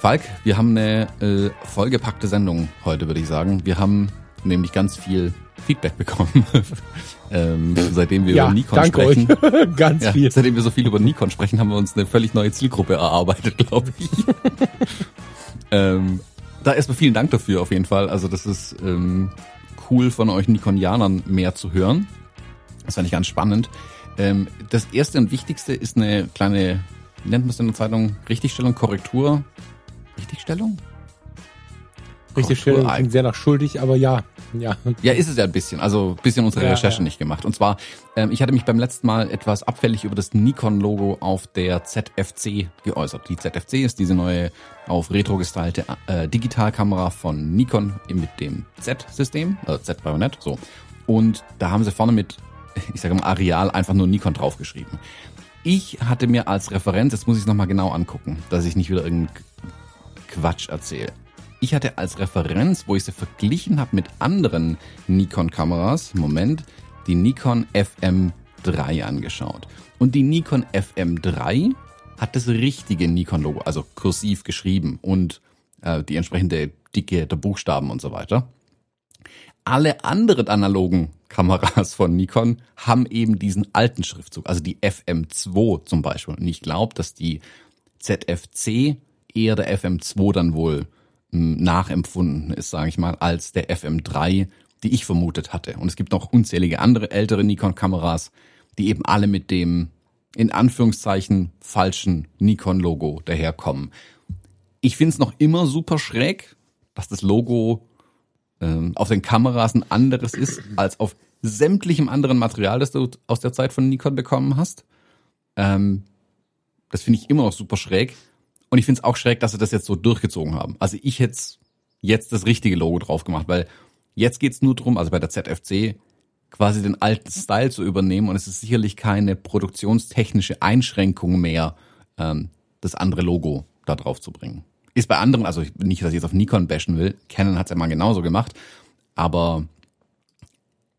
Falk, wir haben eine äh, vollgepackte Sendung heute, würde ich sagen. Wir haben nämlich ganz viel Feedback bekommen, ähm, seitdem wir ja, über Nikon danke sprechen. Euch. ganz Ja, viel. seitdem wir so viel über Nikon sprechen, haben wir uns eine völlig neue Zielgruppe erarbeitet, glaube ich. ähm, da erstmal vielen Dank dafür auf jeden Fall. Also das ist ähm, cool von euch Nikonianern mehr zu hören. Das fand ich ganz spannend. Ähm, das erste und wichtigste ist eine kleine, wie nennt man es in der Zeitung? Richtigstellung, Korrektur? Richtigstellung? Richtig Korrektur, schön, klingt sehr nach schuldig, aber ja, ja. Ja, ist es ja ein bisschen. Also ein bisschen unsere Ja, Recherche ja. nicht gemacht. Und zwar, ähm, ich hatte mich beim letzten Mal etwas abfällig über das Nikon-Logo auf der ZFC geäußert. Die ZFC ist diese neue auf Retro gestylte äh, Digitalkamera von Nikon mit dem Z-System, also Z-Bayonet, so. Und da haben sie vorne mit, ich sage mal, Areal einfach nur Nikon draufgeschrieben. Ich hatte mir als Referenz, jetzt muss ich es nochmal genau angucken, dass ich nicht wieder irgendeinen Quatsch erzähle. Ich hatte als Referenz, wo ich sie verglichen habe mit anderen Nikon-Kameras, Moment, die Nikon FM3 angeschaut. Und die Nikon FM3 hat das richtige Nikon-Logo, also kursiv geschrieben und äh, die entsprechende Dicke der Buchstaben und so weiter. Alle anderen analogen Kameras von Nikon haben eben diesen alten Schriftzug, also die FM2 zum Beispiel. Und ich glaube, dass die ZFC eher der FM2 dann wohl mh, nachempfunden ist, sage ich mal, als der FM3, die ich vermutet hatte. Und es gibt noch unzählige andere ältere Nikon-Kameras, die eben alle mit dem in Anführungszeichen falschen Nikon-Logo daherkommen. Ich finde es noch immer super schräg, dass das Logo ähm, auf den Kameras ein anderes ist als auf sämtlichem anderen Material, das du aus der Zeit von Nikon bekommen hast. Ähm, das finde ich immer noch super schräg. Und ich finde es auch schräg, dass sie das jetzt so durchgezogen haben. Also ich hätte jetzt das richtige Logo drauf gemacht, weil jetzt geht's nur drum, also bei der ZFC, quasi den alten Style zu übernehmen. Und es ist sicherlich keine produktionstechnische Einschränkung mehr, ähm, das andere Logo da drauf zu bringen. Ist bei anderen, also ich- nicht, dass ich jetzt auf Nikon bashen will, Canon hat's ja mal genauso gemacht, aber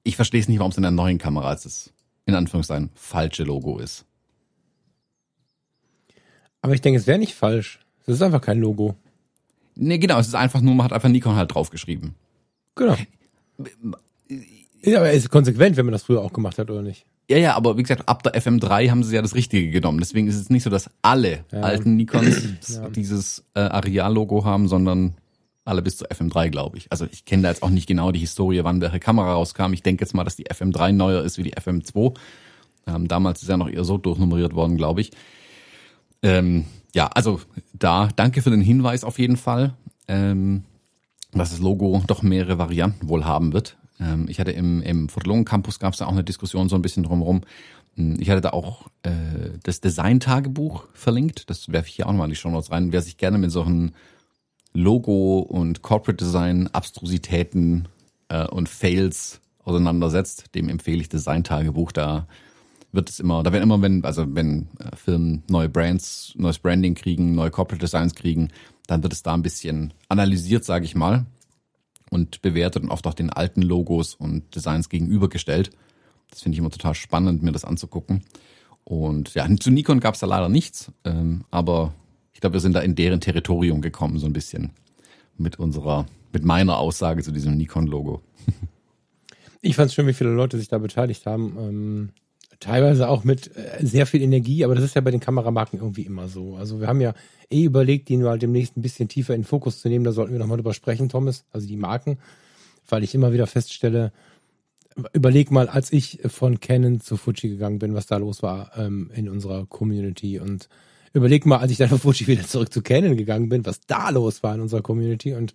ich verstehe es nicht, warum es in der neuen Kamera jetzt das, in Anführungszeichen, falsche Logo ist. Aber ich denke, es wäre nicht falsch. Es ist einfach kein Logo. Nee, genau, es ist einfach nur, man hat einfach Nikon halt draufgeschrieben. Genau. Ja, aber es ist konsequent, wenn man das früher auch gemacht hat, oder nicht? Ja, ja, aber wie gesagt, ab der FM3 haben sie ja das Richtige genommen. Deswegen ist es nicht so, dass alle Ja. alten Nikons Ja. dieses äh, Areal-Logo haben, sondern alle bis zur FM3, glaube ich. Also ich kenne da jetzt auch nicht genau die Historie, wann welche Kamera rauskam. Ich denke jetzt mal, dass die FM3 neuer ist wie die FM2. Ähm, damals ist ja noch eher so durchnummeriert worden, glaube ich. Ähm, ja, also da danke für den Hinweis auf jeden Fall, ähm, dass das Logo doch mehrere Varianten wohl haben wird. Ähm, ich hatte im, im Fotologen Campus gab es da auch eine Diskussion so ein bisschen drumherum. Hm, Ich hatte da auch äh, das Design-Tagebuch verlinkt. Das werfe ich hier auch nochmal in die Show Notes rein. Wer sich gerne mit solchen Logo- und Corporate Design-Abstrusitäten äh, und Fails auseinandersetzt, dem empfehle ich Design-Tagebuch. Da wird es immer, da werden immer, wenn, also wenn äh, Firmen neue Brands, neues Branding kriegen, neue Corporate Designs kriegen, dann wird es da ein bisschen analysiert, sage ich mal, und bewertet und oft auch den alten Logos und Designs gegenübergestellt. Das finde ich immer total spannend, mir das anzugucken. Und ja, zu Nikon gab es da leider nichts, ähm, aber ich glaube, wir sind da in deren Territorium gekommen, so ein bisschen mit unserer, mit meiner Aussage zu diesem Nikon-Logo. Ich fand es schön, wie viele Leute sich da beteiligt haben. Ähm, teilweise auch mit äh, sehr viel Energie, aber das ist ja bei den Kameramarken irgendwie immer so. Also wir haben ja eh überlegt, die halt demnächst ein bisschen tiefer in den Fokus zu nehmen. Da sollten wir nochmal drüber sprechen, Thomas, also die Marken, weil ich immer wieder feststelle, überleg mal, als ich von Canon zu Fuji gegangen bin, was da los war ähm, in unserer Community und überleg mal, als ich dann von Fuji wieder zurück zu Canon gegangen bin, was da los war in unserer Community und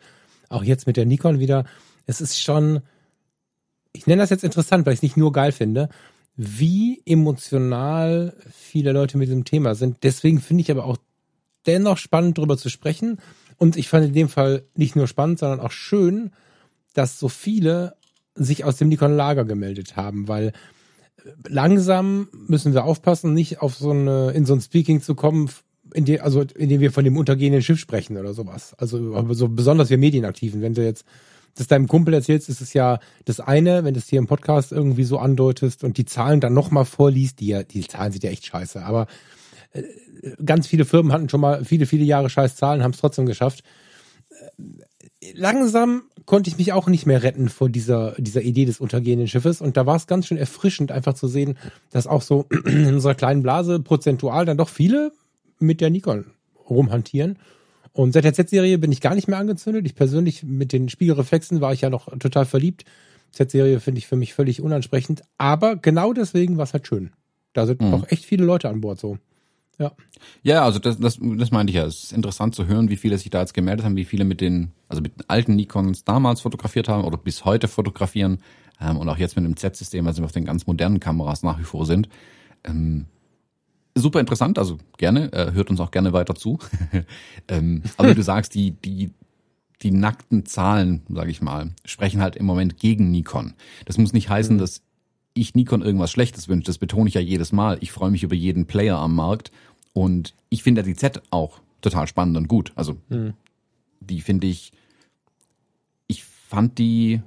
auch jetzt mit der Nikon wieder. Es ist schon, ich nenne das jetzt interessant, weil ich es nicht nur geil finde, wie emotional viele Leute mit diesem Thema sind. Deswegen finde ich aber auch dennoch spannend, darüber zu sprechen. Und ich fand in dem Fall nicht nur spannend, sondern auch schön, dass so viele sich aus dem Nikon-Lager gemeldet haben, weil langsam müssen wir aufpassen, nicht auf so eine, in so ein Speaking zu kommen, in die, also indem wir von dem untergehenden Schiff sprechen oder sowas. Also so besonders wir Medienaktiven. Wenn du jetzt das deinem Kumpel erzählst, ist es ja das eine, wenn du es hier im Podcast irgendwie so andeutest und die Zahlen dann nochmal vorliest, die ja, die Zahlen sind ja echt scheiße, aber äh, ganz viele Firmen hatten schon mal viele, viele Jahre scheiß Zahlen, haben es trotzdem geschafft. Äh, langsam konnte ich mich auch nicht mehr retten vor dieser, dieser Idee des untergehenden Schiffes. Und da war es ganz schön erfrischend, einfach zu sehen, dass auch so in unserer kleinen Blase prozentual dann doch viele mit der Nikon rumhantieren. Und seit der Z-Serie bin ich gar nicht mehr angezündet. Ich persönlich mit den Spiegelreflexen war ich ja noch total verliebt. Z-Serie finde ich für mich völlig unansprechend. Aber genau deswegen war es halt schön. Da sind mhm. auch echt viele Leute an Bord so. Ja. Ja, also das, das, das meinte ich ja. Es ist interessant zu hören, wie viele sich da jetzt gemeldet haben, wie viele mit den, also mit den alten Nikons damals fotografiert haben oder bis heute fotografieren ähm, und auch jetzt mit dem Z-System, also auf den ganz modernen Kameras nach wie vor sind. Ähm, super interessant, also gerne, äh, hört uns auch gerne weiter zu. ähm, aber wie du sagst, die, die, die nackten Zahlen, sage ich mal, sprechen halt im Moment gegen Nikon. Das muss nicht heißen, mhm. dass ich Nikon irgendwas Schlechtes wünsche. Das betone ich ja jedes Mal. Ich freue mich über jeden Player am Markt und ich finde die Z auch total spannend und gut. Also mhm. die finde ich, ich fand die,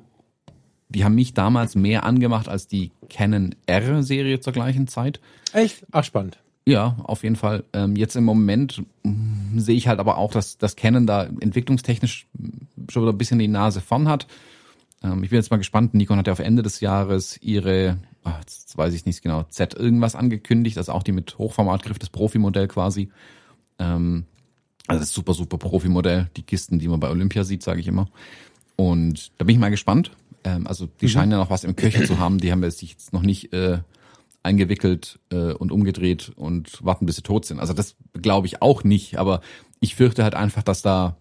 die haben mich damals mehr angemacht als die Canon R-Serie zur gleichen Zeit. Echt? Ach, spannend. Ja, auf jeden Fall. Ähm, jetzt im Moment mm, sehe ich halt aber auch, dass, dass Canon da entwicklungstechnisch schon wieder ein bisschen die Nase vorn hat. Ähm, ich bin jetzt mal gespannt. Nikon hat ja auf Ende des Jahres ihre ach, jetzt weiß ich nicht genau, Z irgendwas angekündigt, also auch die mit Hochformatgriff, das Profimodell quasi. Ähm, also das super, super Profimodell, die Kisten, die man bei Olympia sieht, sage ich immer. Und da bin ich mal gespannt. Ähm, also die mhm. scheinen ja noch was im Köcher zu haben, die haben sich jetzt noch nicht äh, eingewickelt äh, und umgedreht und warten, bis sie tot sind. Also das glaube ich auch nicht, aber ich fürchte halt einfach, dass da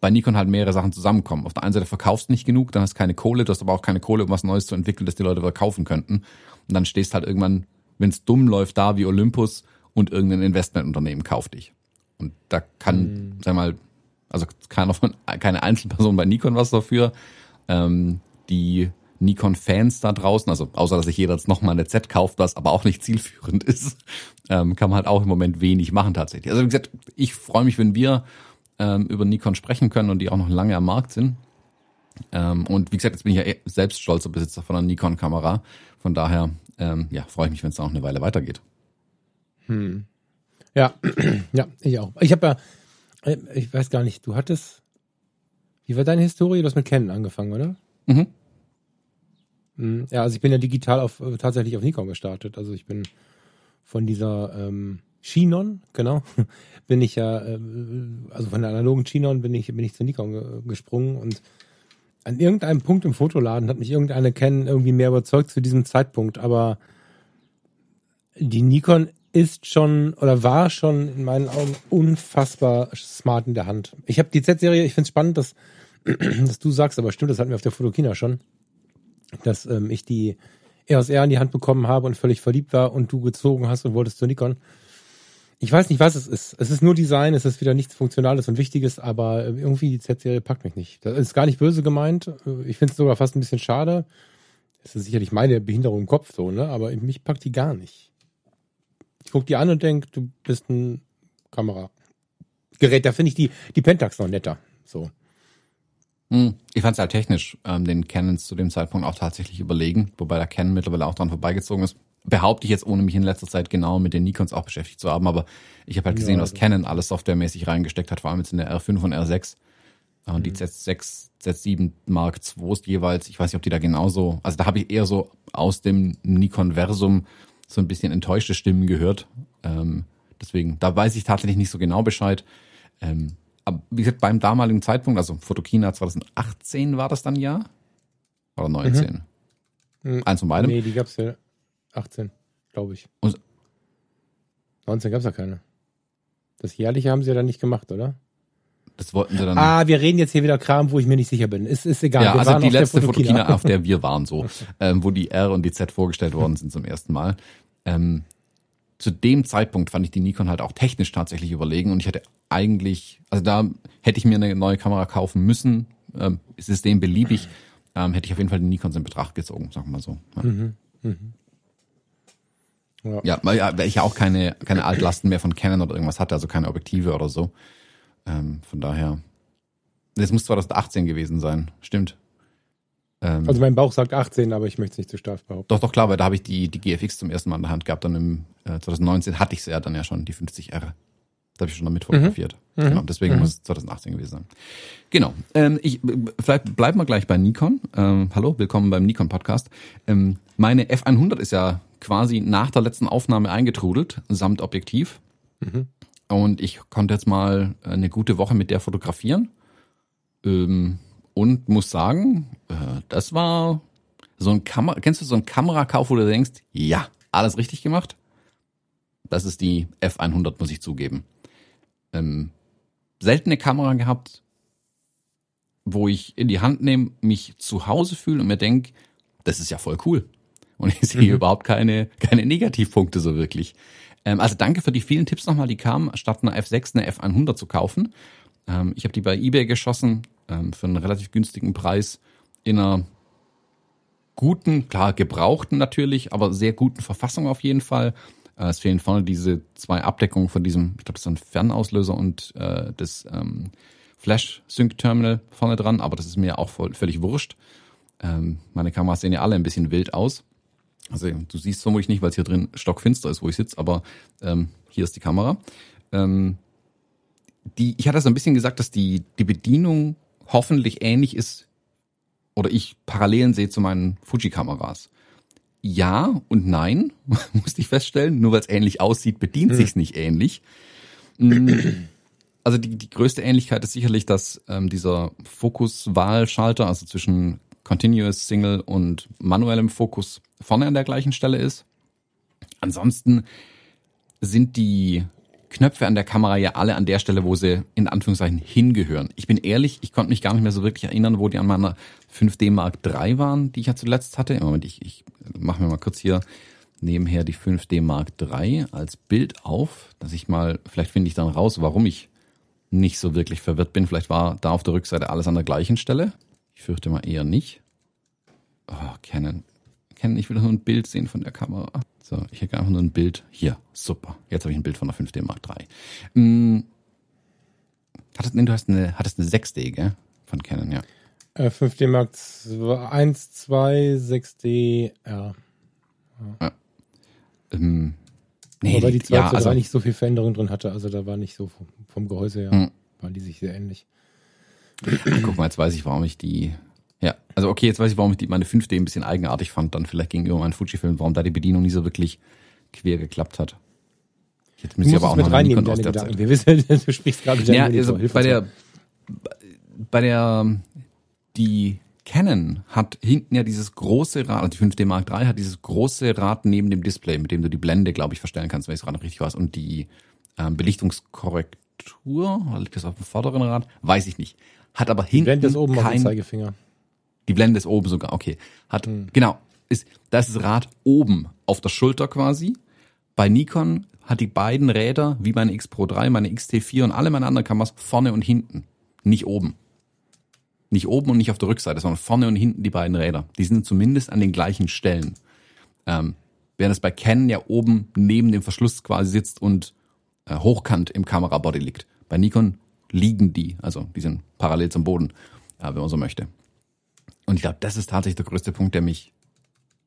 bei Nikon halt mehrere Sachen zusammenkommen. Auf der einen Seite verkaufst nicht genug, dann hast keine Kohle, du hast aber auch keine Kohle, um was Neues zu entwickeln, das die Leute wieder kaufen könnten. Und dann stehst halt irgendwann, wenn es dumm läuft, da wie Olympus und irgendein Investmentunternehmen kauft dich. Und da kann, mhm. sag mal, also keiner von, keine Einzelperson bei Nikon was dafür. Ähm, die Nikon-Fans da draußen, also außer dass sich jeder jetzt nochmal eine Z kauft, was aber auch nicht zielführend ist, ähm, kann man halt auch im Moment wenig machen tatsächlich. Also wie gesagt, ich freue mich, wenn wir ähm, über Nikon sprechen können und die auch noch lange am Markt sind. Ähm, und wie gesagt, jetzt bin ich ja eh selbst stolzer Besitzer von einer Nikon-Kamera. Von daher, ähm, ja, freue ich mich, wenn es noch eine Weile weitergeht. Hm. Ja, ja, ich auch. Ich habe ja, äh, ich weiß gar nicht, du hattest, wie war deine Historie? Du hast mit Canon angefangen, oder? Mhm. Hm, ja, also ich bin ja digital auf äh, tatsächlich auf Nikon gestartet. Also ich bin von dieser ähm, Chinon, genau, bin ich ja, äh, also von der analogen Chinon bin ich, bin ich zu Nikon gesprungen und an irgendeinem Punkt im Fotoladen hat mich irgendeine Canon irgendwie mehr überzeugt zu diesem Zeitpunkt, aber die Nikon ist schon oder war schon in meinen Augen unfassbar smart in der Hand. Ich habe die Z-Serie, ich finde es spannend, dass, dass du sagst, aber stimmt, das hatten wir auf der Fotokina schon, dass ähm, ich die EOS R in die Hand bekommen habe und völlig verliebt war und du gezogen hast und wolltest zu Nikon. Ich weiß nicht, was es ist. Es ist nur Design, es ist wieder nichts Funktionales und Wichtiges, aber irgendwie die Z-Serie packt mich nicht. Das ist gar nicht böse gemeint. Ich finde es sogar fast ein bisschen schade. Es ist sicherlich meine Behinderung im Kopf so, ne? Aber mich packt die gar nicht. Ich guck die an und denk, du bist ein Kameragerät. Da finde ich die, die Pentax noch netter. So. Hm, ich fand es halt technisch ähm, den Canons zu dem Zeitpunkt auch tatsächlich überlegen, wobei der Canon mittlerweile auch dran vorbeigezogen ist behaupte ich jetzt, ohne mich in letzter Zeit genau mit den Nikons auch beschäftigt zu haben, aber ich habe halt gesehen, ja, was also. Canon alles softwaremäßig reingesteckt hat, vor allem jetzt in der R5 und R6. Und mhm. die Z6, Z7 Mark IIs jeweils, ich weiß nicht, ob die da genauso, also da habe ich eher so aus dem Nikon-Versum so ein bisschen enttäuschte Stimmen gehört. Ähm, deswegen, da weiß ich tatsächlich nicht so genau Bescheid. Ähm, wie gesagt, beim damaligen Zeitpunkt, also Fotokina 2018 war das dann ja? Oder 19? Mhm. Eins von beidem. Nee, die gab's ja 18, glaube ich. Und 19 gab es ja keine. Das jährliche haben sie ja dann nicht gemacht, oder? Das wollten sie dann. Ah, wir reden jetzt hier wieder Kram, wo ich mir nicht sicher bin. Ist, ist egal. Ja, wir also die letzte Fotokina, Fotokina, auf der wir waren, so, ähm, wo die R und die Z vorgestellt worden sind zum ersten Mal. Ähm, zu dem Zeitpunkt fand ich die Nikon halt auch technisch tatsächlich überlegen und ich hätte eigentlich, also da hätte ich mir eine neue Kamera kaufen müssen, ähm, System beliebig, ähm, hätte ich auf jeden Fall die Nikons in Betracht gezogen, sagen wir mal so. Ja. Mhm. Mhm. Ja. ja, weil ich ja auch keine, keine Altlasten mehr von Canon oder irgendwas hatte, also keine Objektive oder so. Ähm, von daher, das muss 2018 gewesen sein, stimmt. Ähm, also mein Bauch sagt 18, aber ich möchte es nicht zu stark behaupten. Doch, doch, klar, weil da habe ich die, die GFX zum ersten Mal in der Hand gehabt. Dann im äh, 2019 hatte ich sie ja dann ja schon, die 50R. Da habe ich schon damit fotografiert. Mhm. Genau, deswegen mhm. muss es 2018 gewesen sein. Genau. Ähm, ich, vielleicht bleiben wir gleich bei Nikon. Ähm, hallo, willkommen beim Nikon Podcast. Ähm, meine F100 ist ja quasi nach der letzten Aufnahme eingetrudelt, samt Objektiv. Mhm. Und ich konnte jetzt mal eine gute Woche mit der fotografieren. Ähm, und muss sagen, äh, das war so ein Kamera, kennst du so ein Kamerakauf, wo du denkst, ja, alles richtig gemacht? Das ist die F100, muss ich zugeben ähm, seltene Kamera gehabt, wo ich in die Hand nehme, mich zu Hause fühle und mir denke, das ist ja voll cool. Und ich sehe mhm. überhaupt keine, keine Negativpunkte so wirklich. Ähm, also danke für die vielen Tipps nochmal, die kamen, statt einer F6 eine F100 zu kaufen. Ähm, ich habe die bei eBay geschossen ähm, für einen relativ günstigen Preis in einer guten, klar gebrauchten natürlich, aber sehr guten Verfassung auf jeden Fall. Äh, es fehlen vorne diese zwei Abdeckungen von diesem, ich glaube, das ist ein Fernauslöser und äh, das ähm, Flash-Sync-Terminal vorne dran, aber das ist mir auch voll, völlig wurscht. Ähm, meine Kameras sehen ja alle ein bisschen wild aus. Also du siehst vermutlich nicht, weil es hier drin stockfinster ist, wo ich sitze, aber ähm, hier ist die Kamera. Ähm, die, ich hatte so ein bisschen gesagt, dass die, die Bedienung hoffentlich ähnlich ist oder ich Parallelen sehe zu meinen Fuji-Kameras ja und nein, musste ich feststellen. Nur weil es ähnlich aussieht, bedient hm. sich's nicht ähnlich. Mm, also die, die größte Ähnlichkeit ist sicherlich, dass ähm, dieser Fokuswahlschalter, also zwischen Continuous Single und manuellem Fokus vorne an der gleichen Stelle ist. Ansonsten sind die Knöpfe an der Kamera ja alle an der Stelle, wo sie in Anführungszeichen hingehören. Ich bin ehrlich, ich konnte mich gar nicht mehr so wirklich erinnern, wo die an meiner 5D Mark III waren, die ich ja zuletzt hatte. Moment, ich, ich mache mir mal kurz hier nebenher die 5D Mark III als Bild auf, dass ich mal, vielleicht finde ich dann raus, warum ich nicht so wirklich verwirrt bin. Vielleicht war da auf der Rückseite alles an der gleichen Stelle. Ich fürchte mal eher nicht. Oh, Canon. Canon, ich will nur ein Bild sehen von der Kamera. So, ich hätte einfach nur ein Bild. Hier, super. Jetzt habe ich ein Bild von der 5D Mark III. Hm. Hattest, nee, du hast eine, hattest eine 6D, gell? Von Canon, ja. Äh, 5D Mark 1, 2, 6D, ja. ja. Ähm, nee, Wobei die 2 ja, also, nicht so viel Veränderung drin hatte, also da war nicht so vom, vom Gehäuse her, hm. waren die sich sehr ähnlich. Guck mal, jetzt weiß ich, warum ich die. Also okay, jetzt weiß ich, warum ich die, meine 5D ein bisschen eigenartig fand, dann vielleicht gegenüber meinen Fujifilm, warum da die Bedienung nie so wirklich quer geklappt hat. Jetzt müsste ich aber auch noch reinnehmen, deine Gedanken. Zeit. Wir wissen, du sprichst gerade mit ja, also bei der, bei der die Canon hat hinten ja dieses große Rad, also die 5D Mark III hat dieses große Rad neben dem Display, mit dem du die Blende, glaube ich, verstellen kannst, wenn ich es gerade richtig weiß. Und die ähm, Belichtungskorrektur, liegt das auf dem vorderen Rad? Weiß ich nicht. Hat aber hinten. Die Blende ist oben kein, auf dem Zeigefinger. Die Blende ist oben sogar, okay. Hat, hm. genau, ist, da ist das Rad oben auf der Schulter quasi. Bei Nikon hat die beiden Räder, wie meine X Pro 3, meine XT4 und alle meine anderen Kameras, vorne und hinten. Nicht oben. Nicht oben und nicht auf der Rückseite, sondern vorne und hinten die beiden Räder. Die sind zumindest an den gleichen Stellen. Ähm, während es bei Canon ja oben neben dem Verschluss quasi sitzt und äh, hochkant im Kamerabody liegt. Bei Nikon liegen die, also die sind parallel zum Boden, äh, wenn man so möchte. Und ich glaube, das ist tatsächlich der größte Punkt, der mich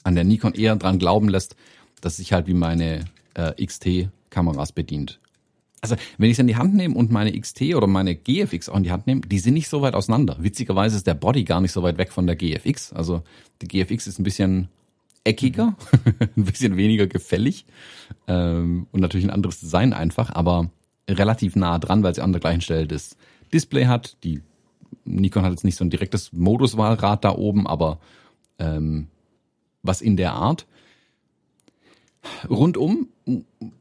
an der Nikon eher dran glauben lässt, dass sich halt wie meine äh, XT-Kameras bedient also wenn ich es in die Hand nehme und meine XT oder meine GFX auch in die Hand nehme, die sind nicht so weit auseinander. Witzigerweise ist der Body gar nicht so weit weg von der GFX. Also die GFX ist ein bisschen eckiger, ein bisschen weniger gefällig ähm, und natürlich ein anderes Design einfach, aber relativ nah dran, weil sie an der gleichen Stelle das Display hat. Die Nikon hat jetzt nicht so ein direktes Moduswahlrad da oben, aber ähm, was in der Art. Rundum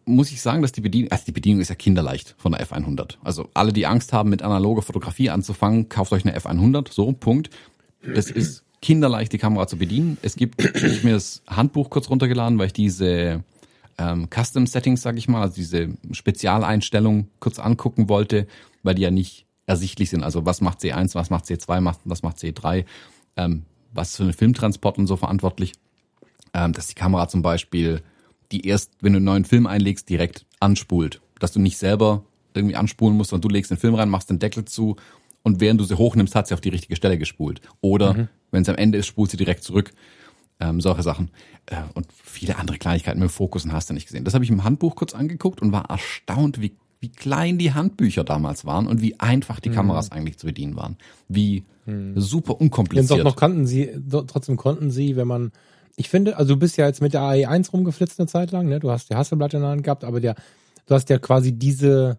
muss ich sagen, dass die Bedienung, also die Bedienung ist ja kinderleicht von der F100. Also alle, die Angst haben, mit analoger Fotografie anzufangen, kauft euch eine F100, so, Punkt. Das ist kinderleicht, die Kamera zu bedienen. Es gibt, ich habe mir das Handbuch kurz runtergeladen, weil ich diese ähm, Custom Settings, sag ich mal, also diese Spezialeinstellung kurz angucken wollte, weil die ja nicht ersichtlich sind. Also was macht C1, was macht C2, was macht C3, ähm, was für einen Filmtransport und so verantwortlich. Ähm, dass die Kamera zum Beispiel die erst, wenn du einen neuen Film einlegst, direkt anspult. Dass du nicht selber irgendwie anspulen musst, sondern du legst den Film rein, machst den Deckel zu und während du sie hochnimmst, hat sie auf die richtige Stelle gespult. Oder mhm. wenn es am Ende ist, spult sie direkt zurück. Ähm, solche Sachen. Äh, und viele andere Kleinigkeiten mit dem Fokus und hast du nicht gesehen. Das habe ich im Handbuch kurz angeguckt und war erstaunt, wie, wie klein die Handbücher damals waren und wie einfach die mhm. Kameras eigentlich zu bedienen waren. Wie mhm. super unkompliziert. Denn doch noch kannten sie, trotzdem konnten sie, wenn man ich finde, also du bist ja jetzt mit der AE1 rumgeflitzt eine Zeit lang, ne? Du hast die Hasselblatt in der Hand gehabt, aber der, du hast ja quasi diese,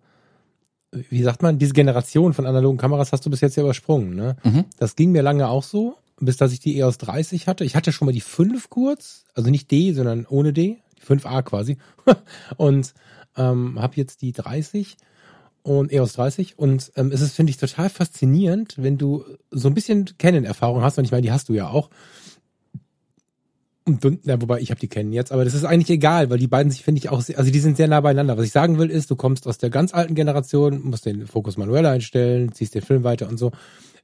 wie sagt man, diese Generation von analogen Kameras hast du bis jetzt ja übersprungen, ne? Mhm. Das ging mir lange auch so, bis dass ich die EOS 30 hatte. Ich hatte schon mal die 5 kurz, also nicht D, sondern ohne D, die 5A quasi. und ähm, habe jetzt die 30 und EOS 30 und ähm, es ist finde ich total faszinierend, wenn du so ein bisschen Canon-Erfahrung hast und ich meine, die hast du ja auch und, ja, wobei ich habe die kennen jetzt, aber das ist eigentlich egal, weil die beiden sich finde ich auch, sehr, also die sind sehr nah beieinander. Was ich sagen will ist, du kommst aus der ganz alten Generation, musst den Fokus manuell einstellen, ziehst den Film weiter und so,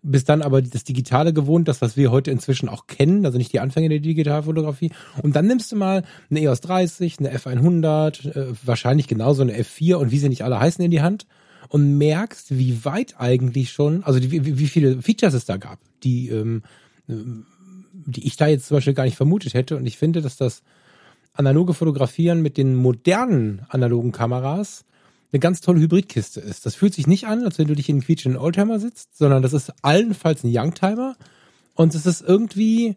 bist dann aber das Digitale gewohnt, das was wir heute inzwischen auch kennen, also nicht die Anfänge der Digitalfotografie. Und dann nimmst du mal eine EOS 30, eine F100, äh, wahrscheinlich genauso eine F4 und wie sie nicht alle heißen in die Hand und merkst, wie weit eigentlich schon, also wie, wie viele Features es da gab, die ähm, die ich da jetzt zum Beispiel gar nicht vermutet hätte. Und ich finde, dass das analoge Fotografieren mit den modernen analogen Kameras eine ganz tolle Hybridkiste ist. Das fühlt sich nicht an, als wenn du dich in einen quietschenden Oldtimer sitzt, sondern das ist allenfalls ein Youngtimer. Und es ist irgendwie,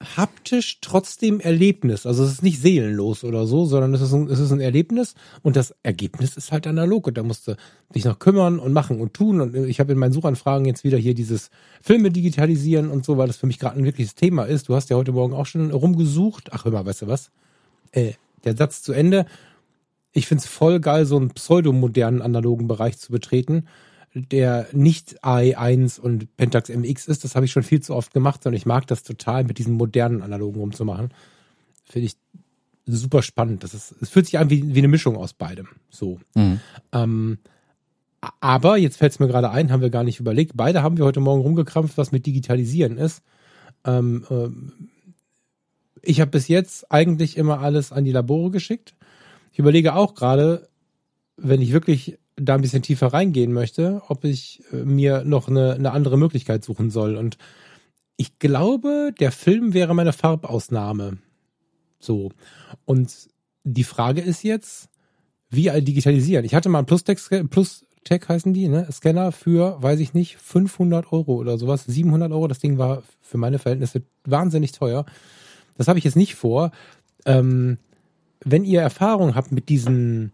haptisch trotzdem Erlebnis. Also es ist nicht seelenlos oder so, sondern es ist ein, es ist ein Erlebnis und das Ergebnis ist halt analog und da musst du dich noch kümmern und machen und tun. Und ich habe in meinen Suchanfragen jetzt wieder hier dieses Filme digitalisieren und so, weil das für mich gerade ein wirkliches Thema ist. Du hast ja heute Morgen auch schon rumgesucht. Ach, hör mal, weißt du was? Äh, der Satz zu Ende. Ich find's voll geil, so einen pseudomodernen analogen Bereich zu betreten der nicht AI1 und Pentax MX ist. Das habe ich schon viel zu oft gemacht, sondern ich mag das total, mit diesen modernen Analogen rumzumachen. Finde ich super spannend. Das ist, es fühlt sich an wie, wie eine Mischung aus beidem. So. Mhm. Ähm, aber jetzt fällt es mir gerade ein, haben wir gar nicht überlegt. Beide haben wir heute Morgen rumgekrampft, was mit Digitalisieren ist. Ähm, ähm, ich habe bis jetzt eigentlich immer alles an die Labore geschickt. Ich überlege auch gerade, wenn ich wirklich da ein bisschen tiefer reingehen möchte, ob ich äh, mir noch eine, eine andere Möglichkeit suchen soll. Und ich glaube, der Film wäre meine Farbausnahme. So. Und die Frage ist jetzt, wie digitalisieren? Ich hatte mal einen Plus-Tech, Plus-Tech heißen die, ne? Scanner für, weiß ich nicht, 500 Euro oder sowas, 700 Euro. Das Ding war für meine Verhältnisse wahnsinnig teuer. Das habe ich jetzt nicht vor. Ähm, wenn ihr Erfahrung habt mit diesen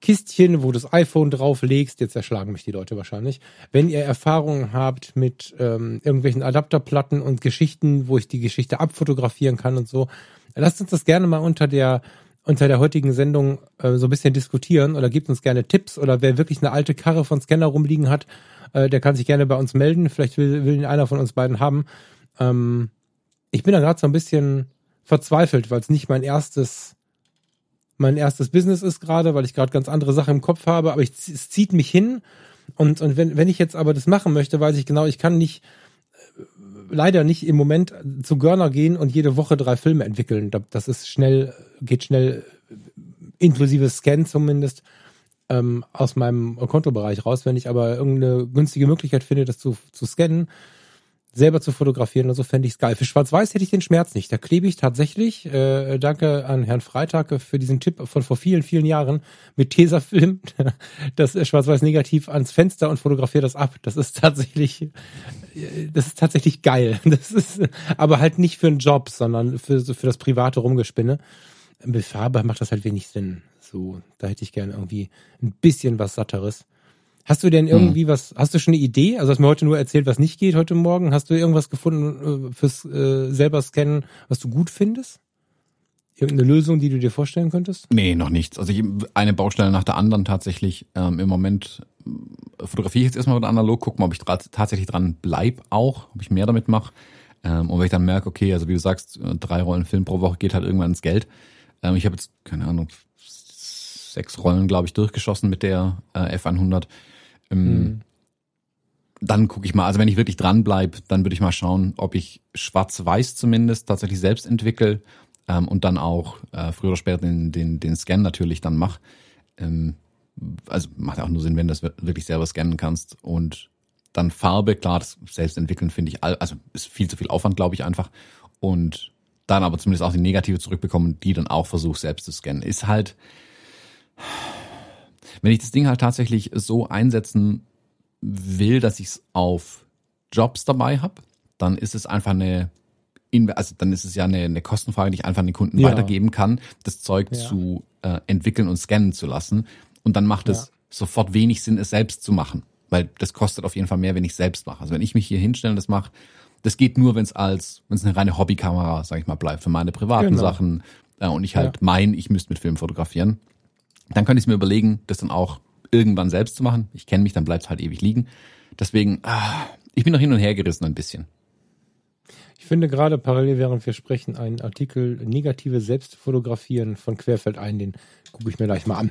Kistchen, wo du das iPhone drauflegst. Jetzt erschlagen mich die Leute wahrscheinlich. Wenn ihr Erfahrungen habt mit ähm, irgendwelchen Adapterplatten und Geschichten, wo ich die Geschichte abfotografieren kann und so, lasst uns das gerne mal unter der unter der heutigen Sendung äh, so ein bisschen diskutieren oder gebt uns gerne Tipps oder wer wirklich eine alte Karre von Scanner rumliegen hat, äh, der kann sich gerne bei uns melden. Vielleicht will, will ihn einer von uns beiden haben. Ähm, ich bin da gerade so ein bisschen verzweifelt, weil es nicht mein erstes mein erstes Business ist gerade, weil ich gerade ganz andere Sachen im Kopf habe, aber ich, es zieht mich hin. Und, und wenn, wenn ich jetzt aber das machen möchte, weiß ich genau, ich kann nicht, äh, leider nicht im Moment zu Görner gehen und jede Woche drei Filme entwickeln. Das ist schnell, geht schnell, inklusive Scan zumindest, ähm, aus meinem Kontobereich raus. Wenn ich aber irgendeine günstige Möglichkeit finde, das zu, zu scannen, selber zu fotografieren und so fände ich es geil. Für Schwarz-Weiß hätte ich den Schmerz nicht. Da klebe ich tatsächlich, äh, danke an Herrn Freitag für diesen Tipp von vor vielen, vielen Jahren mit Tesafilm, das Schwarz-Weiß negativ ans Fenster und fotografiere das ab. Das ist tatsächlich, äh, das ist tatsächlich geil. Das ist, aber halt nicht für einen Job, sondern für, für das private Rumgespinne. Mit Farbe macht das halt wenig Sinn. So, da hätte ich gerne irgendwie ein bisschen was Satteres. Hast du denn irgendwie hm. was, hast du schon eine Idee? Also hast du mir heute nur erzählt, was nicht geht heute Morgen. Hast du irgendwas gefunden äh, fürs äh, selber scannen, was du gut findest? Irgendeine Lösung, die du dir vorstellen könntest? Nee, noch nichts. Also ich, eine Baustelle nach der anderen tatsächlich. Ähm, Im Moment äh, fotografiere ich jetzt erstmal mit analog, gucken, ob ich tatsächlich dran bleib auch, ob ich mehr damit mache. Ähm, und wenn ich dann merke, okay, also wie du sagst, äh, drei Rollen Film pro Woche geht halt irgendwann ins Geld. Ähm, ich habe jetzt, keine Ahnung, sechs Rollen, glaube ich, durchgeschossen mit der äh, F100. Ähm, mhm. dann gucke ich mal, also wenn ich wirklich dran bleib, dann würde ich mal schauen, ob ich schwarz-weiß zumindest tatsächlich selbst entwickle ähm, und dann auch äh, früher oder später den, den, den Scan natürlich dann mache. Ähm, also macht auch nur Sinn, wenn du das wirklich selber scannen kannst. Und dann Farbe, klar, das selbst entwickeln finde ich, all, also ist viel zu viel Aufwand, glaube ich einfach. Und dann aber zumindest auch die Negative zurückbekommen, die dann auch versuche selbst zu scannen. Ist halt, wenn ich das Ding halt tatsächlich so einsetzen will, dass ich es auf Jobs dabei habe, dann ist es einfach eine, also dann ist es ja eine, eine Kostenfrage, die ich einfach an den Kunden ja. weitergeben kann, das Zeug ja. zu äh, entwickeln und scannen zu lassen. Und dann macht es sofort wenig Sinn, es selbst zu machen, weil das kostet auf jeden Fall mehr, wenn ich selbst mache. Also wenn ich mich hier hinstelle und das mache, das geht nur, wenn es als, wenn es eine reine Hobbykamera, sag ich mal, bleibt für meine privaten genau. Sachen äh, und ich halt ja. mein, ich müsste mit Film fotografieren. Dann könnte ich mir überlegen, das dann auch irgendwann selbst zu machen. Ich kenne mich, dann bleibt es halt ewig liegen. Deswegen, ah, ich bin noch hin und her gerissen ein bisschen. Ich finde gerade parallel, während wir sprechen, einen Artikel Negative Selbstfotografieren von Querfeld ein, den gucke ich mir gleich mal an.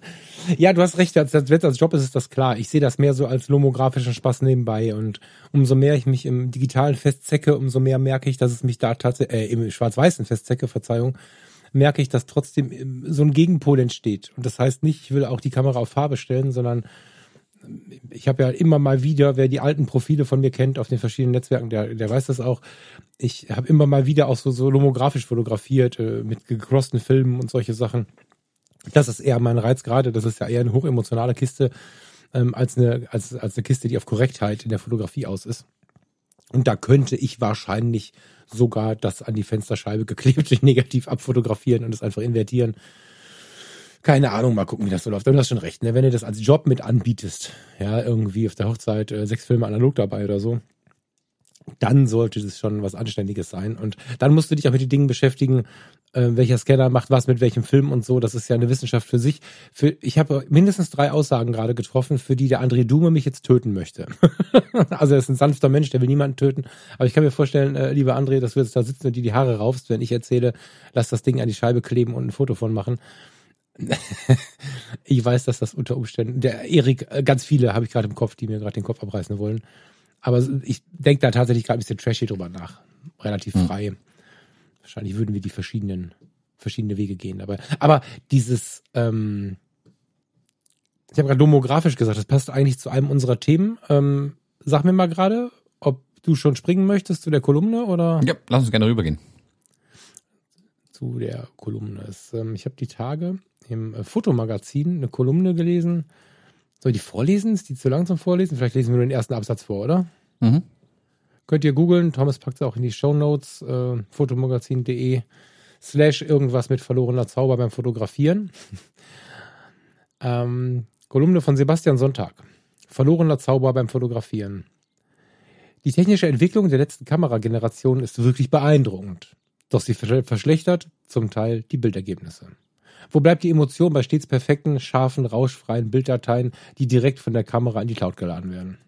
ja, du hast recht, als, als Job ist es das klar. Ich sehe das mehr so als lomografischen Spaß nebenbei und umso mehr ich mich im Digitalen festzecke, umso mehr merke ich, dass es mich da tatsächlich, äh, im Schwarz-Weißen festzecke, Verzeihung, merke ich, dass trotzdem ähm, so ein Gegenpol entsteht. Und das heißt nicht, ich will auch die Kamera auf Farbe stellen, sondern ähm, ich habe ja immer mal wieder, wer die alten Profile von mir kennt auf den verschiedenen Netzwerken, der, der weiß das auch. Ich habe immer mal wieder auch so, so lomografisch fotografiert, äh, mit gecrossten Filmen und solche Sachen. Das ist eher mein Reiz gerade. Das ist ja eher eine hochemotionale Kiste ähm, als, eine, als, als eine Kiste, die auf Korrektheit in der Fotografie aus ist. Und da könnte ich wahrscheinlich sogar das an die Fensterscheibe geklebte negativ abfotografieren und es einfach invertieren. Keine Ahnung, mal gucken, wie das so läuft. Aber du hast schon recht, ne? wenn du das als Job mit anbietest, ja, irgendwie auf der Hochzeit äh, sechs Filme analog dabei oder so, dann sollte das schon was Anständiges sein. Und dann musst du dich auch mit den Dingen beschäftigen, äh, welcher Scanner macht was mit welchem Film und so. Das ist ja eine Wissenschaft für sich. Für, ich habe mindestens drei Aussagen gerade getroffen, für die der André Dume mich jetzt töten möchte. also er ist ein sanfter Mensch, der will niemanden töten. Aber ich kann mir vorstellen, äh, lieber André, dass du jetzt da sitzen und dir die Haare raufst, wenn ich erzähle, lass das Ding an die Scheibe kleben und ein Foto von machen. ich weiß, dass das unter Umständen, der Erik, äh, ganz viele habe ich gerade im Kopf, die mir gerade den Kopf abreißen wollen. Aber ich denke da tatsächlich gerade ein bisschen trashy drüber nach. Relativ hm. frei. Wahrscheinlich würden wir die verschiedenen, verschiedene Wege gehen. Aber, aber dieses, ähm, ich habe gerade domografisch gesagt, das passt eigentlich zu einem unserer Themen. Ähm, sag mir mal gerade, ob du schon springen möchtest zu der Kolumne oder? Ja, lass uns gerne rübergehen. Zu der Kolumne. Ähm, ich habe die Tage im äh, Fotomagazin eine Kolumne gelesen soll ich die vorlesen? Ist die zu lang zum Vorlesen? Vielleicht lesen wir nur den ersten Absatz vor, oder? Mhm. Könnt ihr googeln. Thomas packt es auch in die Show Notes. Äh, fotomagazin.de slash irgendwas mit verlorener Zauber beim Fotografieren. ähm, Kolumne von Sebastian Sonntag. Verlorener Zauber beim Fotografieren. Die technische Entwicklung der letzten Kamerageneration ist wirklich beeindruckend. Doch sie verschlechtert zum Teil die Bildergebnisse. Wo bleibt die Emotion bei stets perfekten, scharfen, rauschfreien Bilddateien, die direkt von der Kamera in die Cloud geladen werden?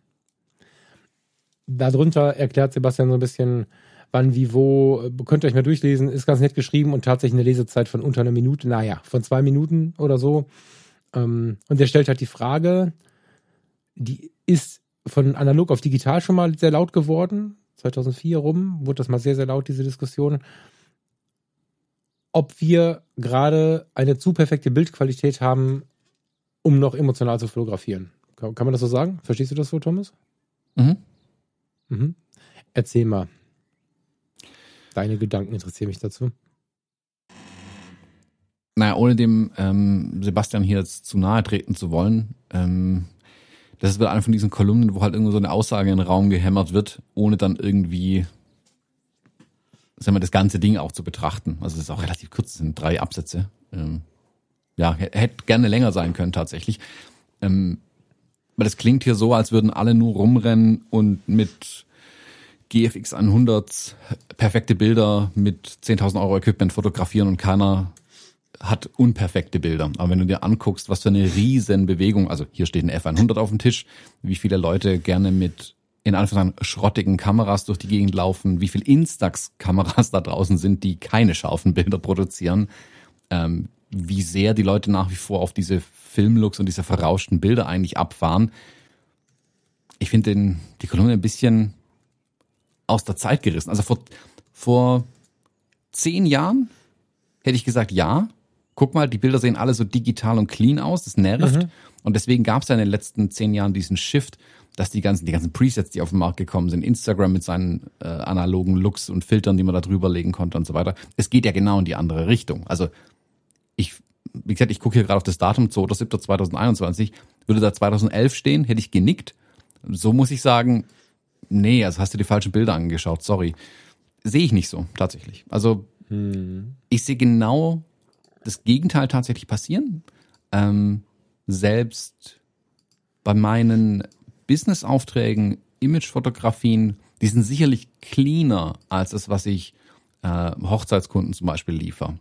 Darunter erklärt Sebastian so ein bisschen, wann, wie, wo. Könnt ihr euch mal durchlesen. Ist ganz nett geschrieben und tatsächlich eine Lesezeit von unter einer Minute. Naja, von zwei Minuten oder so. Ähm, und der stellt halt die Frage, die ist von analog auf digital schon mal sehr laut geworden. 2004 rum wurde das mal sehr, sehr laut, diese Diskussion ob wir gerade eine zu perfekte Bildqualität haben, um noch emotional zu fotografieren. Kann, kann man das so sagen? Verstehst du das so, Thomas? Mhm. mhm. Erzähl mal. Deine Gedanken interessieren mich dazu. Naja, ohne dem ähm, Sebastian hier jetzt zu nahe treten zu wollen, ähm, das ist eine von diesen Kolumnen, wo halt irgendwo so eine Aussage in den Raum gehämmert wird, ohne dann irgendwie sagen wir, das ganze Ding auch zu betrachten. Also es ist auch relativ kurz, sind drei Absätze. Ähm, ja, hätte gerne länger sein können tatsächlich. Ähm, aber das klingt hier so, als würden alle nur rumrennen und mit GFX 100 perfekte Bilder mit 10.000 Euro Equipment fotografieren und keiner hat unperfekte Bilder. Aber wenn du dir anguckst, was für eine riesen Bewegung, also hier steht ein F100 auf dem Tisch, wie viele Leute gerne mit in Anführungszeichen schrottigen Kameras durch die Gegend laufen, wie viel Instax-Kameras da draußen sind, die keine scharfen Bilder produzieren, ähm, wie sehr die Leute nach wie vor auf diese Filmlooks und diese verrauschten Bilder eigentlich abfahren. ich finde die Kolumne ein bisschen aus der Zeit gerissen. Also vor, vor zehn Jahren hätte ich gesagt, ja, guck mal, die Bilder sehen alle so digital und clean aus, das nervt. Mhm. Und deswegen gab es ja in den letzten zehn Jahren diesen Shift, dass die ganzen, die ganzen Presets, die auf den Markt gekommen sind, Instagram mit seinen äh, analogen Looks und Filtern, die man da drüber legen konnte und so weiter, es geht ja genau in die andere Richtung. Also ich, wie gesagt, ich gucke hier gerade auf das Datum 2.7.2021, würde da 2011 stehen, hätte ich genickt. So muss ich sagen, nee, also hast du die falschen Bilder angeschaut, sorry. Sehe ich nicht so, tatsächlich. Also hm. ich sehe genau das Gegenteil tatsächlich passieren. Ähm, selbst bei meinen Business-Aufträgen, Image-Fotografien, die sind sicherlich cleaner als das, was ich äh, Hochzeitskunden zum Beispiel liefere.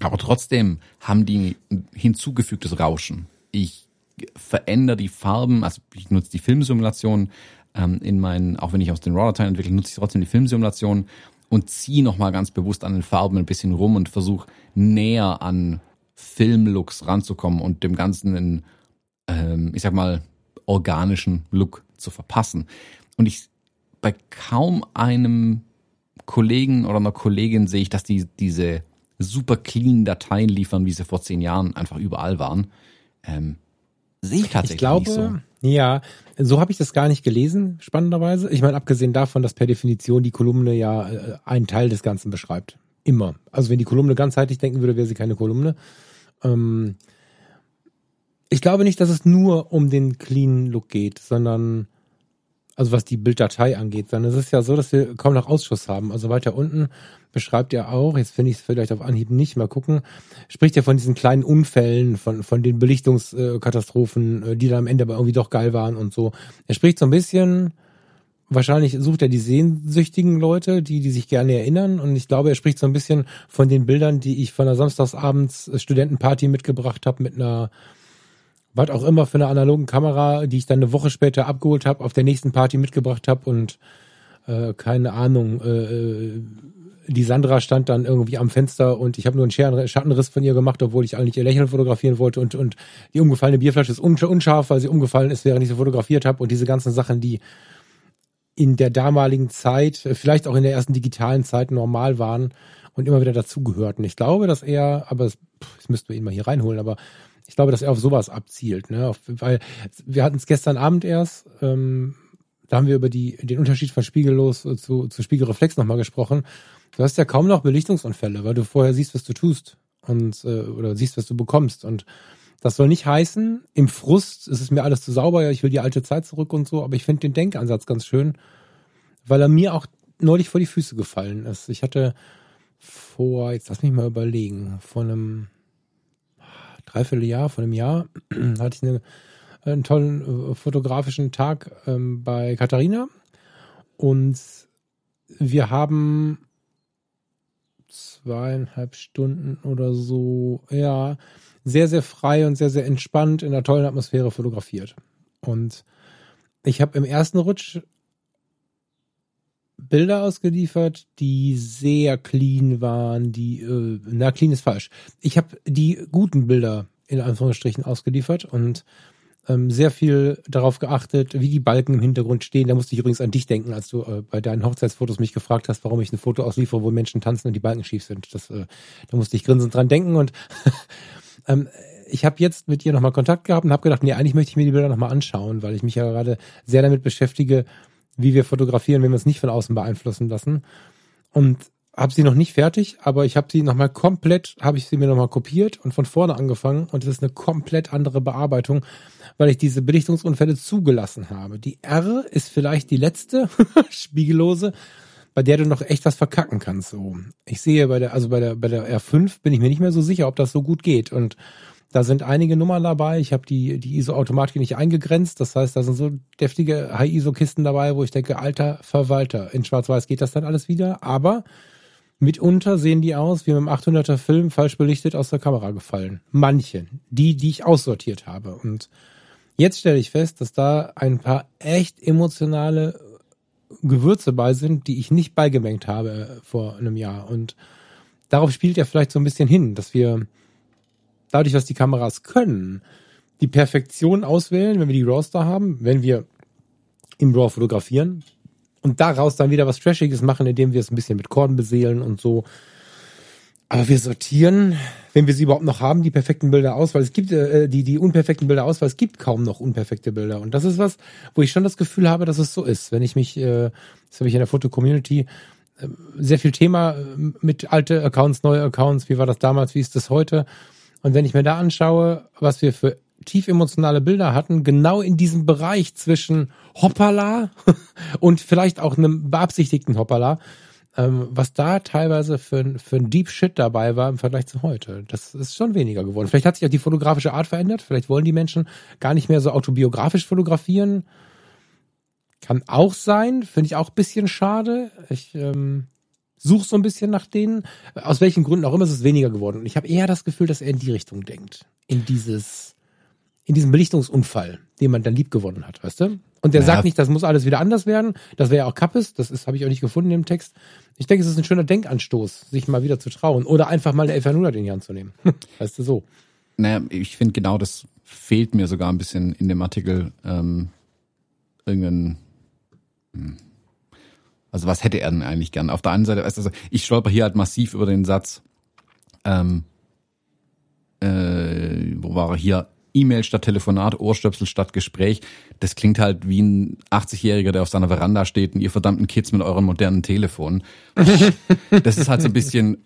Aber trotzdem haben die hinzugefügtes Rauschen. Ich verändere die Farben, also ich nutze die Filmsimulation ähm, in meinen, auch wenn ich aus den RAW-Dateien entwickle, nutze ich trotzdem die Filmsimulation und ziehe nochmal ganz bewusst an den Farben ein bisschen rum und versuche näher an Filmlooks ranzukommen und dem Ganzen einen, ähm, ich sag mal, organischen Look zu verpassen. Und ich bei kaum einem Kollegen oder einer Kollegin sehe ich, dass die diese super clean Dateien liefern, wie sie vor zehn Jahren einfach überall waren. Ähm, sehe ich tatsächlich ich glaube, nicht so. Ja, so habe ich das gar nicht gelesen, spannenderweise. Ich meine, abgesehen davon, dass per Definition die Kolumne ja äh, einen Teil des Ganzen beschreibt. Immer. Also wenn die Kolumne ganzheitlich denken würde, wäre sie keine Kolumne. Ähm, ich glaube nicht, dass es nur um den clean Look geht, sondern also was die Bilddatei angeht, sondern es ist ja so, dass wir kaum noch Ausschuss haben. Also weiter unten beschreibt er auch, jetzt finde ich es vielleicht auf Anhieb nicht, mal gucken, spricht er von diesen kleinen Unfällen, von, von den Belichtungskatastrophen, äh, die dann am Ende aber irgendwie doch geil waren und so. Er spricht so ein bisschen, wahrscheinlich sucht er die sehnsüchtigen Leute, die, die sich gerne erinnern und ich glaube, er spricht so ein bisschen von den Bildern, die ich von der Samstagsabends Studentenparty mitgebracht habe mit einer was auch immer für eine analogen Kamera, die ich dann eine Woche später abgeholt habe, auf der nächsten Party mitgebracht habe und äh, keine Ahnung, äh, äh die Sandra stand dann irgendwie am Fenster und ich habe nur einen Schattenriss von ihr gemacht, obwohl ich eigentlich ihr Lächeln fotografieren wollte und, und die umgefallene Bierflasche ist unscharf, weil sie umgefallen ist, während ich sie fotografiert habe und diese ganzen Sachen, die in der damaligen Zeit, vielleicht auch in der ersten digitalen Zeit normal waren und immer wieder dazugehörten. Ich glaube, dass er, aber das, das müssten wir ihn mal hier reinholen, aber ich glaube, dass er auf sowas abzielt, ne? Auf, weil wir hatten es gestern Abend erst, ähm, da haben wir über die, den Unterschied von Spiegellos zu, zu Spiegelreflex nochmal gesprochen. Du hast ja kaum noch Belichtungsunfälle, weil du vorher siehst, was du tust und äh, oder siehst, was du bekommst. Und das soll nicht heißen, im Frust ist es mir alles zu sauber, ja, ich will die alte Zeit zurück und so, aber ich finde den Denkansatz ganz schön, weil er mir auch neulich vor die Füße gefallen ist. Ich hatte vor, jetzt lass mich mal überlegen, vor einem Dreivierteljahr, vor einem Jahr, hatte ich eine, einen tollen äh, fotografischen Tag ähm, bei Katharina und wir haben zweieinhalb Stunden oder so, ja, sehr, sehr frei und sehr, sehr entspannt in einer tollen Atmosphäre fotografiert. Und ich habe im ersten Rutsch Bilder ausgeliefert, die sehr clean waren, die, äh, na, clean ist falsch. Ich habe die guten Bilder in Anführungsstrichen ausgeliefert und ähm, sehr viel darauf geachtet, wie die Balken im Hintergrund stehen. Da musste ich übrigens an dich denken, als du äh, bei deinen Hochzeitsfotos mich gefragt hast, warum ich ein Foto ausliefere, wo Menschen tanzen und die Balken schief sind. Das, äh, da musste ich grinsend dran denken und ähm, ich habe jetzt mit ihr nochmal Kontakt gehabt und habe gedacht, nee, eigentlich möchte ich mir die Bilder nochmal anschauen, weil ich mich ja gerade sehr damit beschäftige, wie wir fotografieren, wenn wir uns nicht von außen beeinflussen lassen. Und habe sie noch nicht fertig, aber ich habe sie nochmal komplett, habe ich sie mir nochmal kopiert und von vorne angefangen und es ist eine komplett andere Bearbeitung, weil ich diese Belichtungsunfälle zugelassen habe. Die R ist vielleicht die letzte spiegellose, bei der du noch echt was verkacken kannst. So, ich sehe bei der, also bei der bei der R5 bin ich mir nicht mehr so sicher, ob das so gut geht und da sind einige Nummern dabei. Ich habe die, die ISO-Automatik nicht eingegrenzt. Das heißt, da sind so deftige High-ISO-Kisten dabei, wo ich denke, alter Verwalter, in Schwarz-Weiß geht das dann alles wieder. Aber Mitunter sehen die aus wie mit einem 800er Film falsch belichtet aus der Kamera gefallen. Manche. Die, die ich aussortiert habe. Und jetzt stelle ich fest, dass da ein paar echt emotionale Gewürze bei sind, die ich nicht beigemengt habe vor einem Jahr. Und darauf spielt ja vielleicht so ein bisschen hin, dass wir dadurch, was die Kameras können, die Perfektion auswählen, wenn wir die Roster haben, wenn wir im RAW fotografieren und daraus dann wieder was Trashiges machen, indem wir es ein bisschen mit Korden beseelen und so. Aber wir sortieren, wenn wir sie überhaupt noch haben, die perfekten Bilder aus, weil es gibt äh, die die unperfekten Bilder aus, weil es gibt kaum noch unperfekte Bilder. Und das ist was, wo ich schon das Gefühl habe, dass es so ist. Wenn ich mich, äh, das habe ich in der Foto-Community äh, sehr viel Thema äh, mit alte Accounts, neue Accounts, wie war das damals, wie ist das heute? Und wenn ich mir da anschaue, was wir für tief emotionale Bilder hatten, genau in diesem Bereich zwischen Hoppala und vielleicht auch einem beabsichtigten Hoppala, ähm, was da teilweise für, für ein Deep Shit dabei war im Vergleich zu heute. Das ist schon weniger geworden. Vielleicht hat sich auch die fotografische Art verändert. Vielleicht wollen die Menschen gar nicht mehr so autobiografisch fotografieren. Kann auch sein. Finde ich auch bisschen schade. Ich ähm, suche so ein bisschen nach denen. Aus welchen Gründen auch immer ist es weniger geworden. Und ich habe eher das Gefühl, dass er in die Richtung denkt. In dieses in diesem Belichtungsunfall, den man dann lieb gewonnen hat, weißt du? Und der ja. sagt nicht, das muss alles wieder anders werden. Das wäre ja auch Kappes, das ist habe ich auch nicht gefunden im Text. Ich denke, es ist ein schöner Denkanstoß, sich mal wieder zu trauen oder einfach mal eine 1100 in die Hand zu nehmen. weißt du so? Naja, ich finde genau das fehlt mir sogar ein bisschen in dem Artikel. Ähm, irgendein, hm. Also was hätte er denn eigentlich gern? Auf der einen Seite, also ich stolper hier halt massiv über den Satz, ähm, äh, wo war er hier? E-Mail statt Telefonat, Ohrstöpsel statt Gespräch. Das klingt halt wie ein 80-Jähriger, der auf seiner Veranda steht und ihr verdammten Kids mit euren modernen Telefonen. das ist halt so ein bisschen,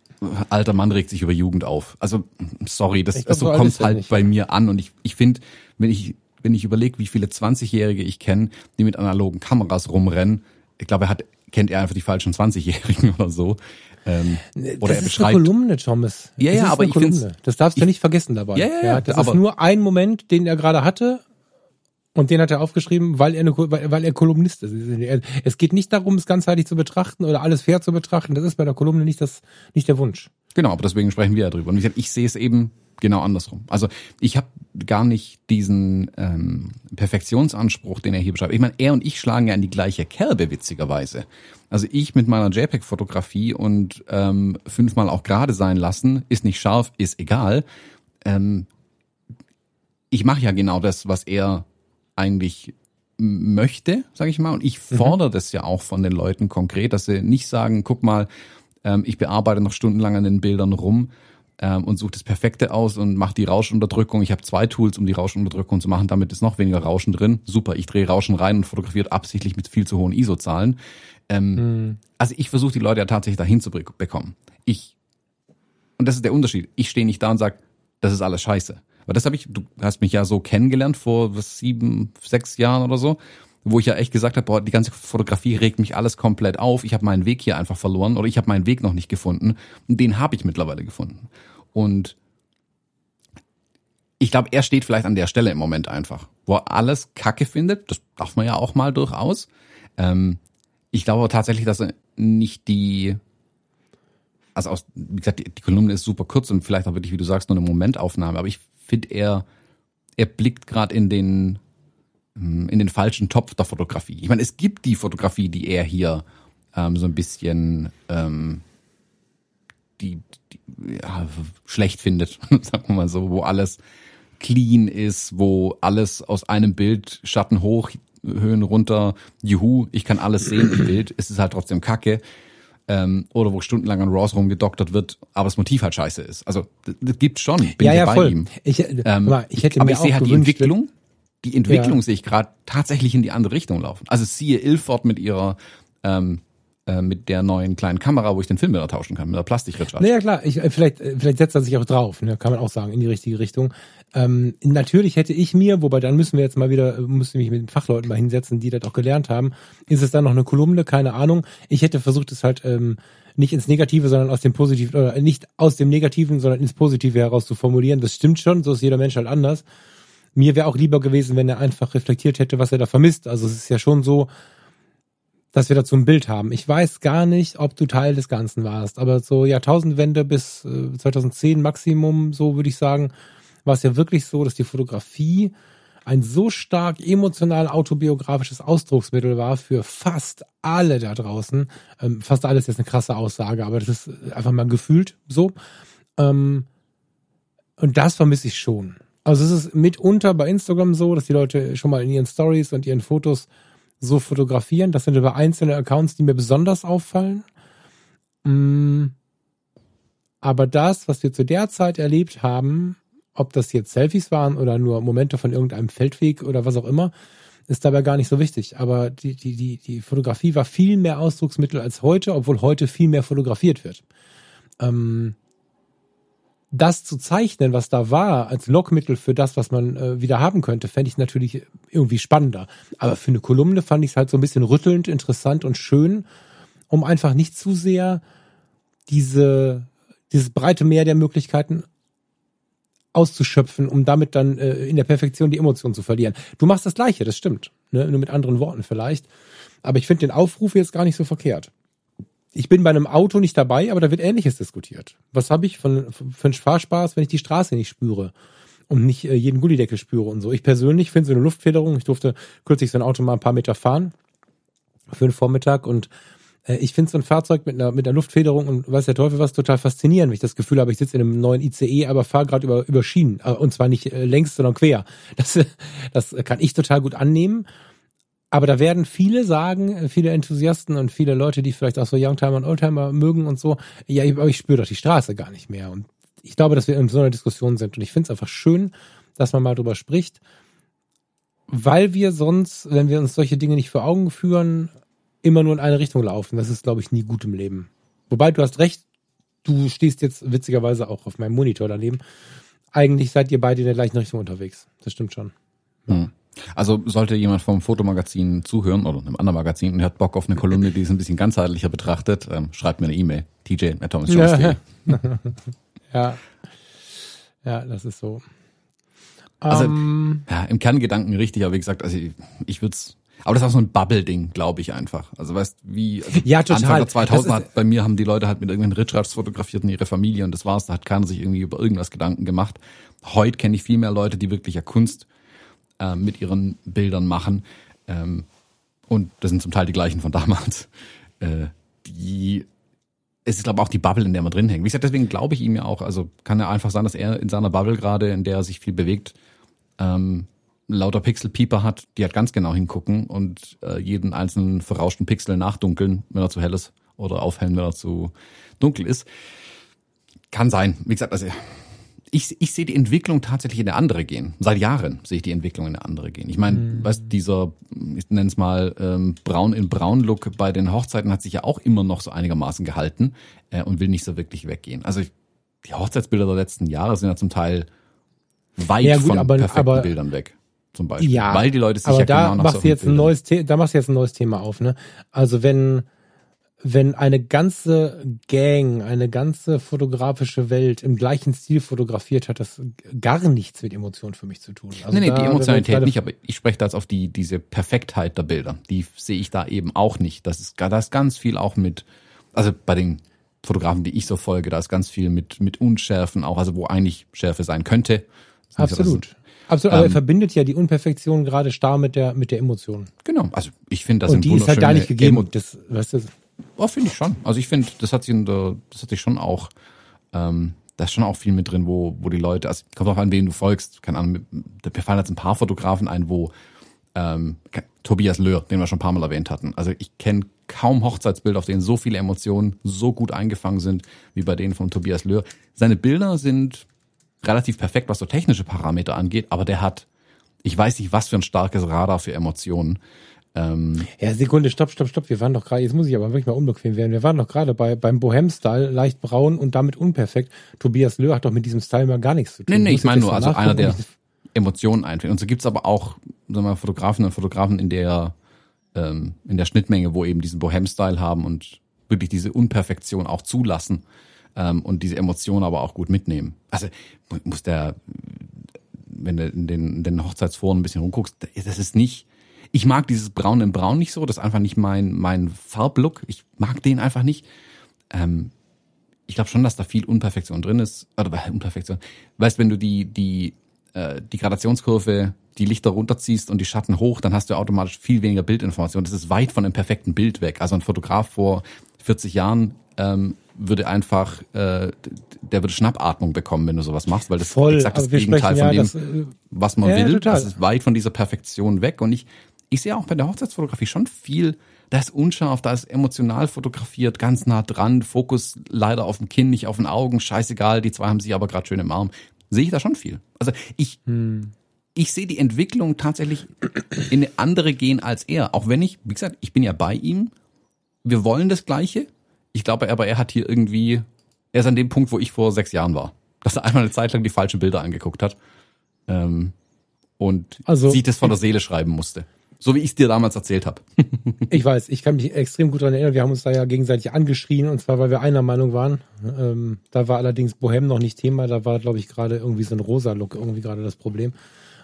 alter Mann regt sich über Jugend auf. Also, sorry, das glaub, so kommt halt nicht. bei mir an und ich, ich finde, wenn ich, wenn ich überlege, wie viele 20-Jährige ich kenne, die mit analogen Kameras rumrennen, ich glaube, er hat, kennt er einfach die falschen 20-Jährigen oder so. Ähm, oder das er beschreibt. ist eine Kolumne, Thomas. Ja, ja, aber ich finde Das darfst du ich, nicht vergessen dabei. Ja, ja, ja. Das ist nur ein Moment, den er gerade hatte. Und den hat er aufgeschrieben, weil er, eine, weil er Kolumnist ist. Es geht nicht darum, es ganzheitlich zu betrachten oder alles fair zu betrachten. Das ist bei der Kolumne nicht, das, nicht der Wunsch. Genau, aber deswegen sprechen wir ja drüber. Und ich, ich sehe es eben genau andersrum. Also ich habe gar nicht diesen ähm, Perfektionsanspruch, den er hier beschreibt. Ich meine, er und ich schlagen ja in die gleiche Kerbe, witzigerweise. Also ich mit meiner JPEG-Fotografie und ähm, fünfmal auch gerade sein lassen, ist nicht scharf, ist egal. Ähm, ich mache ja genau das, was er eigentlich möchte, sage ich mal. Und ich mhm. fordere mhm. das ja auch von den Leuten konkret, dass sie nicht sagen, guck mal, ähm, ich bearbeite noch stundenlang an den Bildern rum, ähm, und suche das Perfekte aus und mache die Rauschunterdrückung. Ich habe zwei Tools, um die Rauschunterdrückung zu machen. Damit ist noch weniger Rauschen drin. Super, ich drehe Rauschen rein und fotografiert absichtlich mit viel zu hohen ISO-Zahlen. Ähm, mhm. Also ich versuche die Leute ja tatsächlich dahin zu bekommen. Ich und das ist der Unterschied. Ich stehe nicht da und sage, das ist alles scheiße. Weil das habe ich, du hast mich ja so kennengelernt vor sieben, sechs Jahren oder so wo ich ja echt gesagt habe, boah, die ganze Fotografie regt mich alles komplett auf. Ich habe meinen Weg hier einfach verloren oder ich habe meinen Weg noch nicht gefunden. Und den habe ich mittlerweile gefunden. Und ich glaube, er steht vielleicht an der Stelle im Moment einfach, wo er alles Kacke findet. Das darf man ja auch mal durchaus. Ähm, ich glaube tatsächlich, dass er nicht die, also aus, wie gesagt, die, die Kolumne ist super kurz und vielleicht auch wirklich, wie du sagst, nur eine Momentaufnahme. Aber ich finde, er, er blickt gerade in den in den falschen Topf der Fotografie. Ich meine, es gibt die Fotografie, die er hier ähm, so ein bisschen ähm, die, die ja, schlecht findet, sagen wir mal so, wo alles clean ist, wo alles aus einem Bild Schatten hoch, Höhen runter, juhu, ich kann alles sehen im Bild, es ist halt trotzdem Kacke. Ähm, oder wo stundenlang an RAWs rumgedoktert wird, aber das Motiv halt scheiße ist. Also das, das gibt's schon, bin ja, ja, bei voll. ihm. Ich, ähm, ich hätte aber mir ich sehe halt die Entwicklung die Entwicklung ja. sehe ich gerade tatsächlich in die andere Richtung laufen. Also siehe Ilford mit ihrer ähm, äh, mit der neuen kleinen Kamera, wo ich den Filmbilder tauschen kann, mit der Plastikrecharge. Naja, klar, ich, äh, vielleicht, äh, vielleicht setzt er sich auch drauf, ne? kann man auch sagen, in die richtige Richtung. Ähm, natürlich hätte ich mir, wobei dann müssen wir jetzt mal wieder, müsste mich mit den Fachleuten mal hinsetzen, die das auch gelernt haben, ist es dann noch eine Kolumne, keine Ahnung. Ich hätte versucht, es halt ähm, nicht ins Negative, sondern aus dem Positiven, oder nicht aus dem Negativen, sondern ins Positive heraus zu formulieren. Das stimmt schon, so ist jeder Mensch halt anders. Mir wäre auch lieber gewesen, wenn er einfach reflektiert hätte, was er da vermisst. Also es ist ja schon so, dass wir dazu ein Bild haben. Ich weiß gar nicht, ob du Teil des Ganzen warst, aber so Jahrtausendwende bis 2010 äh, Maximum, so würde ich sagen, war es ja wirklich so, dass die Fotografie ein so stark emotional autobiografisches Ausdrucksmittel war für fast alle da draußen. Ähm, fast alles ist jetzt eine krasse Aussage, aber das ist einfach mal gefühlt so. Ähm, und das vermisse ich schon. Also es ist mitunter bei Instagram so, dass die Leute schon mal in ihren Stories und ihren Fotos so fotografieren. Das sind aber einzelne Accounts, die mir besonders auffallen. Mm. Aber das, was wir zu der Zeit erlebt haben, ob das jetzt Selfies waren oder nur Momente von irgendeinem Feldweg oder was auch immer, ist dabei gar nicht so wichtig. Aber die, die, die, die Fotografie war viel mehr Ausdrucksmittel als heute, obwohl heute viel mehr fotografiert wird. Ähm, das zu zeichnen, was da war, als Lockmittel für das, was man äh, wieder haben könnte, fände ich natürlich irgendwie spannender. Aber für eine Kolumne fand ich es halt so ein bisschen rüttelnd, interessant und schön, um einfach nicht zu sehr diese, dieses breite Meer der Möglichkeiten auszuschöpfen, um damit dann äh, in der Perfektion die Emotionen zu verlieren. Du machst das Gleiche, das stimmt. Ne? Nur mit anderen Worten vielleicht. Aber ich finde den Aufruf jetzt gar nicht so verkehrt. Ich bin bei einem Auto nicht dabei, aber da wird Ähnliches diskutiert. Was habe ich von, für einen Fahrspaß, wenn ich die Straße nicht spüre und nicht äh, jeden Gullideckel spüre und so. Ich persönlich finde so eine Luftfederung, ich durfte kürzlich so ein Auto mal ein paar Meter fahren für den Vormittag und äh, ich finde so ein Fahrzeug mit einer, mit einer Luftfederung und weiß der Teufel was total faszinierend, wenn ich das Gefühl habe, ich sitze in einem neuen ICE, aber fahre gerade über, über Schienen. Äh, und zwar nicht äh, längs, sondern quer. Das, das kann ich total gut annehmen. Aber da werden viele sagen, viele Enthusiasten und viele Leute, die vielleicht auch so Youngtimer und Oldtimer mögen und so, ja, aber ich spüre doch die Straße gar nicht mehr. Und ich glaube, dass wir in so einer Diskussion sind. Und ich finde es einfach schön, dass man mal drüber spricht, weil wir sonst, wenn wir uns solche Dinge nicht vor Augen führen, immer nur in eine Richtung laufen. Das ist, glaube ich, nie gut im Leben. Wobei du hast recht, du stehst jetzt witzigerweise auch auf meinem Monitor daneben. Eigentlich seid ihr beide in der gleichen Richtung unterwegs. Das stimmt schon. Hm. Also sollte jemand vom Fotomagazin zuhören oder einem anderen Magazin und hat Bock auf eine Kolumne, die es ein bisschen ganzheitlicher betrachtet, ähm, schreibt mir eine E-Mail. TJ at Thomas ja. ja. Ja, das ist so. Also, um, ähm. ja, im Kerngedanken richtig, aber wie gesagt, also ich, ich würde es aber das ist auch so ein Bubble-Ding, glaube ich einfach. Also weißt wie also ja, total. Anfang der 2000 hat bei mir haben die Leute halt mit irgendwelchen Richards fotografiert und ihre Familie und das war's. Da hat keiner sich irgendwie über irgendwas Gedanken gemacht. Heute kenne ich viel mehr Leute, die wirklich ja Kunst äh, mit ihren Bildern machen. Ähm, und das sind zum Teil die gleichen von damals. Äh, die es ist, glaube ich, auch die Bubble, in der man drin hängt. Wie gesagt, deswegen glaube ich ihm ja auch, also kann ja einfach sein, dass er in seiner Bubble gerade, in der er sich viel bewegt, ähm, lauter Pixelpieper hat, die halt ganz genau hingucken und äh, jeden einzelnen verrauschten Pixel nachdunkeln, wenn er zu hell ist, oder aufhellen, wenn er zu dunkel ist. Kann sein. Wie gesagt, also ich, ich sehe die Entwicklung tatsächlich in eine andere gehen. Seit Jahren sehe ich die Entwicklung in eine andere gehen. Ich meine, mhm. was dieser, ich nenne es mal, ähm, Braun in Braun Look bei den Hochzeiten hat sich ja auch immer noch so einigermaßen gehalten äh, und will nicht so wirklich weggehen. Also ich, die Hochzeitsbilder der letzten Jahre sind ja zum Teil weit ja, gut, von aber, perfekten aber, Bildern weg zum Beispiel. Ja, weil die Leute sich aber ja da genau machst du jetzt ein neues da machst du jetzt ein neues Thema auf, ne? Also wenn wenn eine ganze Gang, eine ganze fotografische Welt im gleichen Stil fotografiert, hat das gar nichts mit Emotionen für mich zu tun. Also nee, nee, die Emotionalität nicht, aber ich spreche da jetzt auf die, diese Perfektheit der Bilder. Die sehe ich da eben auch nicht. Das ist, da ist ganz viel auch mit, also bei den Fotografen, die ich so folge, da ist ganz viel mit, mit Unschärfen auch, also wo eigentlich Schärfe sein könnte. Absolut. Absolut, aber ähm, er verbindet ja die Unperfektion gerade starr mit der, mit der Emotion. Genau, also ich finde das Und die ist halt gar nicht gegeben. Emo das, weißt du? Oh, finde ich schon. Also ich finde, das hat sich der, das hat sich schon auch, ähm, da ist schon auch viel mit drin, wo, wo die Leute, also kommt auch an, wen du folgst. Keine Ahnung, mir fallen jetzt ein paar Fotografen ein, wo ähm, Tobias Löhr, den wir schon ein paar Mal erwähnt hatten. Also ich kenne kaum Hochzeitsbilder, auf denen so viele Emotionen so gut eingefangen sind, wie bei denen von Tobias Löhr. Seine Bilder sind relativ perfekt, was so technische Parameter angeht, aber der hat, ich weiß nicht, was für ein starkes Radar für Emotionen. Ähm, ja, Sekunde, stopp, stopp, stopp. Wir waren doch gerade, jetzt muss ich aber wirklich mal unbequem werden. Wir waren doch gerade bei beim Bohem-Style, leicht braun und damit unperfekt. Tobias Löhr hat doch mit diesem Style mal gar nichts zu tun. Nee, nee, ich meine nur, also einer, der Emotionen einfängt. Und so gibt's aber auch, sagen wir mal, Fotografen und Fotografen in der, ähm, in der Schnittmenge, wo eben diesen Bohem-Style haben und wirklich diese Unperfektion auch zulassen ähm, und diese Emotionen aber auch gut mitnehmen. Also muss der, wenn du in den, in den Hochzeitsforen ein bisschen rumguckst, das ist nicht, ich mag dieses Braun in Braun nicht so, das ist einfach nicht mein, mein Farblook. Ich mag den einfach nicht. Ähm, ich glaube schon, dass da viel Unperfektion drin ist. Oder Unperfektion. Weißt, wenn du die, die, äh, die Gradationskurve, die Lichter runterziehst und die Schatten hoch, dann hast du automatisch viel weniger Bildinformation. Das ist weit von einem perfekten Bild weg. Also ein Fotograf vor 40 Jahren ähm, würde einfach, äh, der würde Schnappatmung bekommen, wenn du sowas machst, weil das Voll, ist exakt das Gegenteil ja, von dem, das, äh, was man ja, will. Total. Das ist weit von dieser Perfektion weg und ich, ich sehe auch bei der Hochzeitsfotografie schon viel, da ist unscharf, da ist emotional fotografiert, ganz nah dran, Fokus leider auf dem Kinn, nicht auf den Augen, scheißegal, die zwei haben sich aber gerade schön im Arm. Sehe ich da schon viel. Also ich, hm. ich sehe die Entwicklung tatsächlich in eine andere gehen als er. Auch wenn ich, wie gesagt, ich bin ja bei ihm. Wir wollen das Gleiche. Ich glaube aber, er hat hier irgendwie, er ist an dem Punkt, wo ich vor sechs Jahren war. Dass er einmal eine Zeit lang die falschen Bilder angeguckt hat. Ähm, und also, sich das von der Seele schreiben musste. So wie ich es dir damals erzählt habe. ich weiß, ich kann mich extrem gut daran erinnern. Wir haben uns da ja gegenseitig angeschrien und zwar, weil wir einer Meinung waren. Ähm, da war allerdings Bohem noch nicht Thema. Da war, glaube ich, gerade irgendwie so ein rosa Look irgendwie gerade das Problem.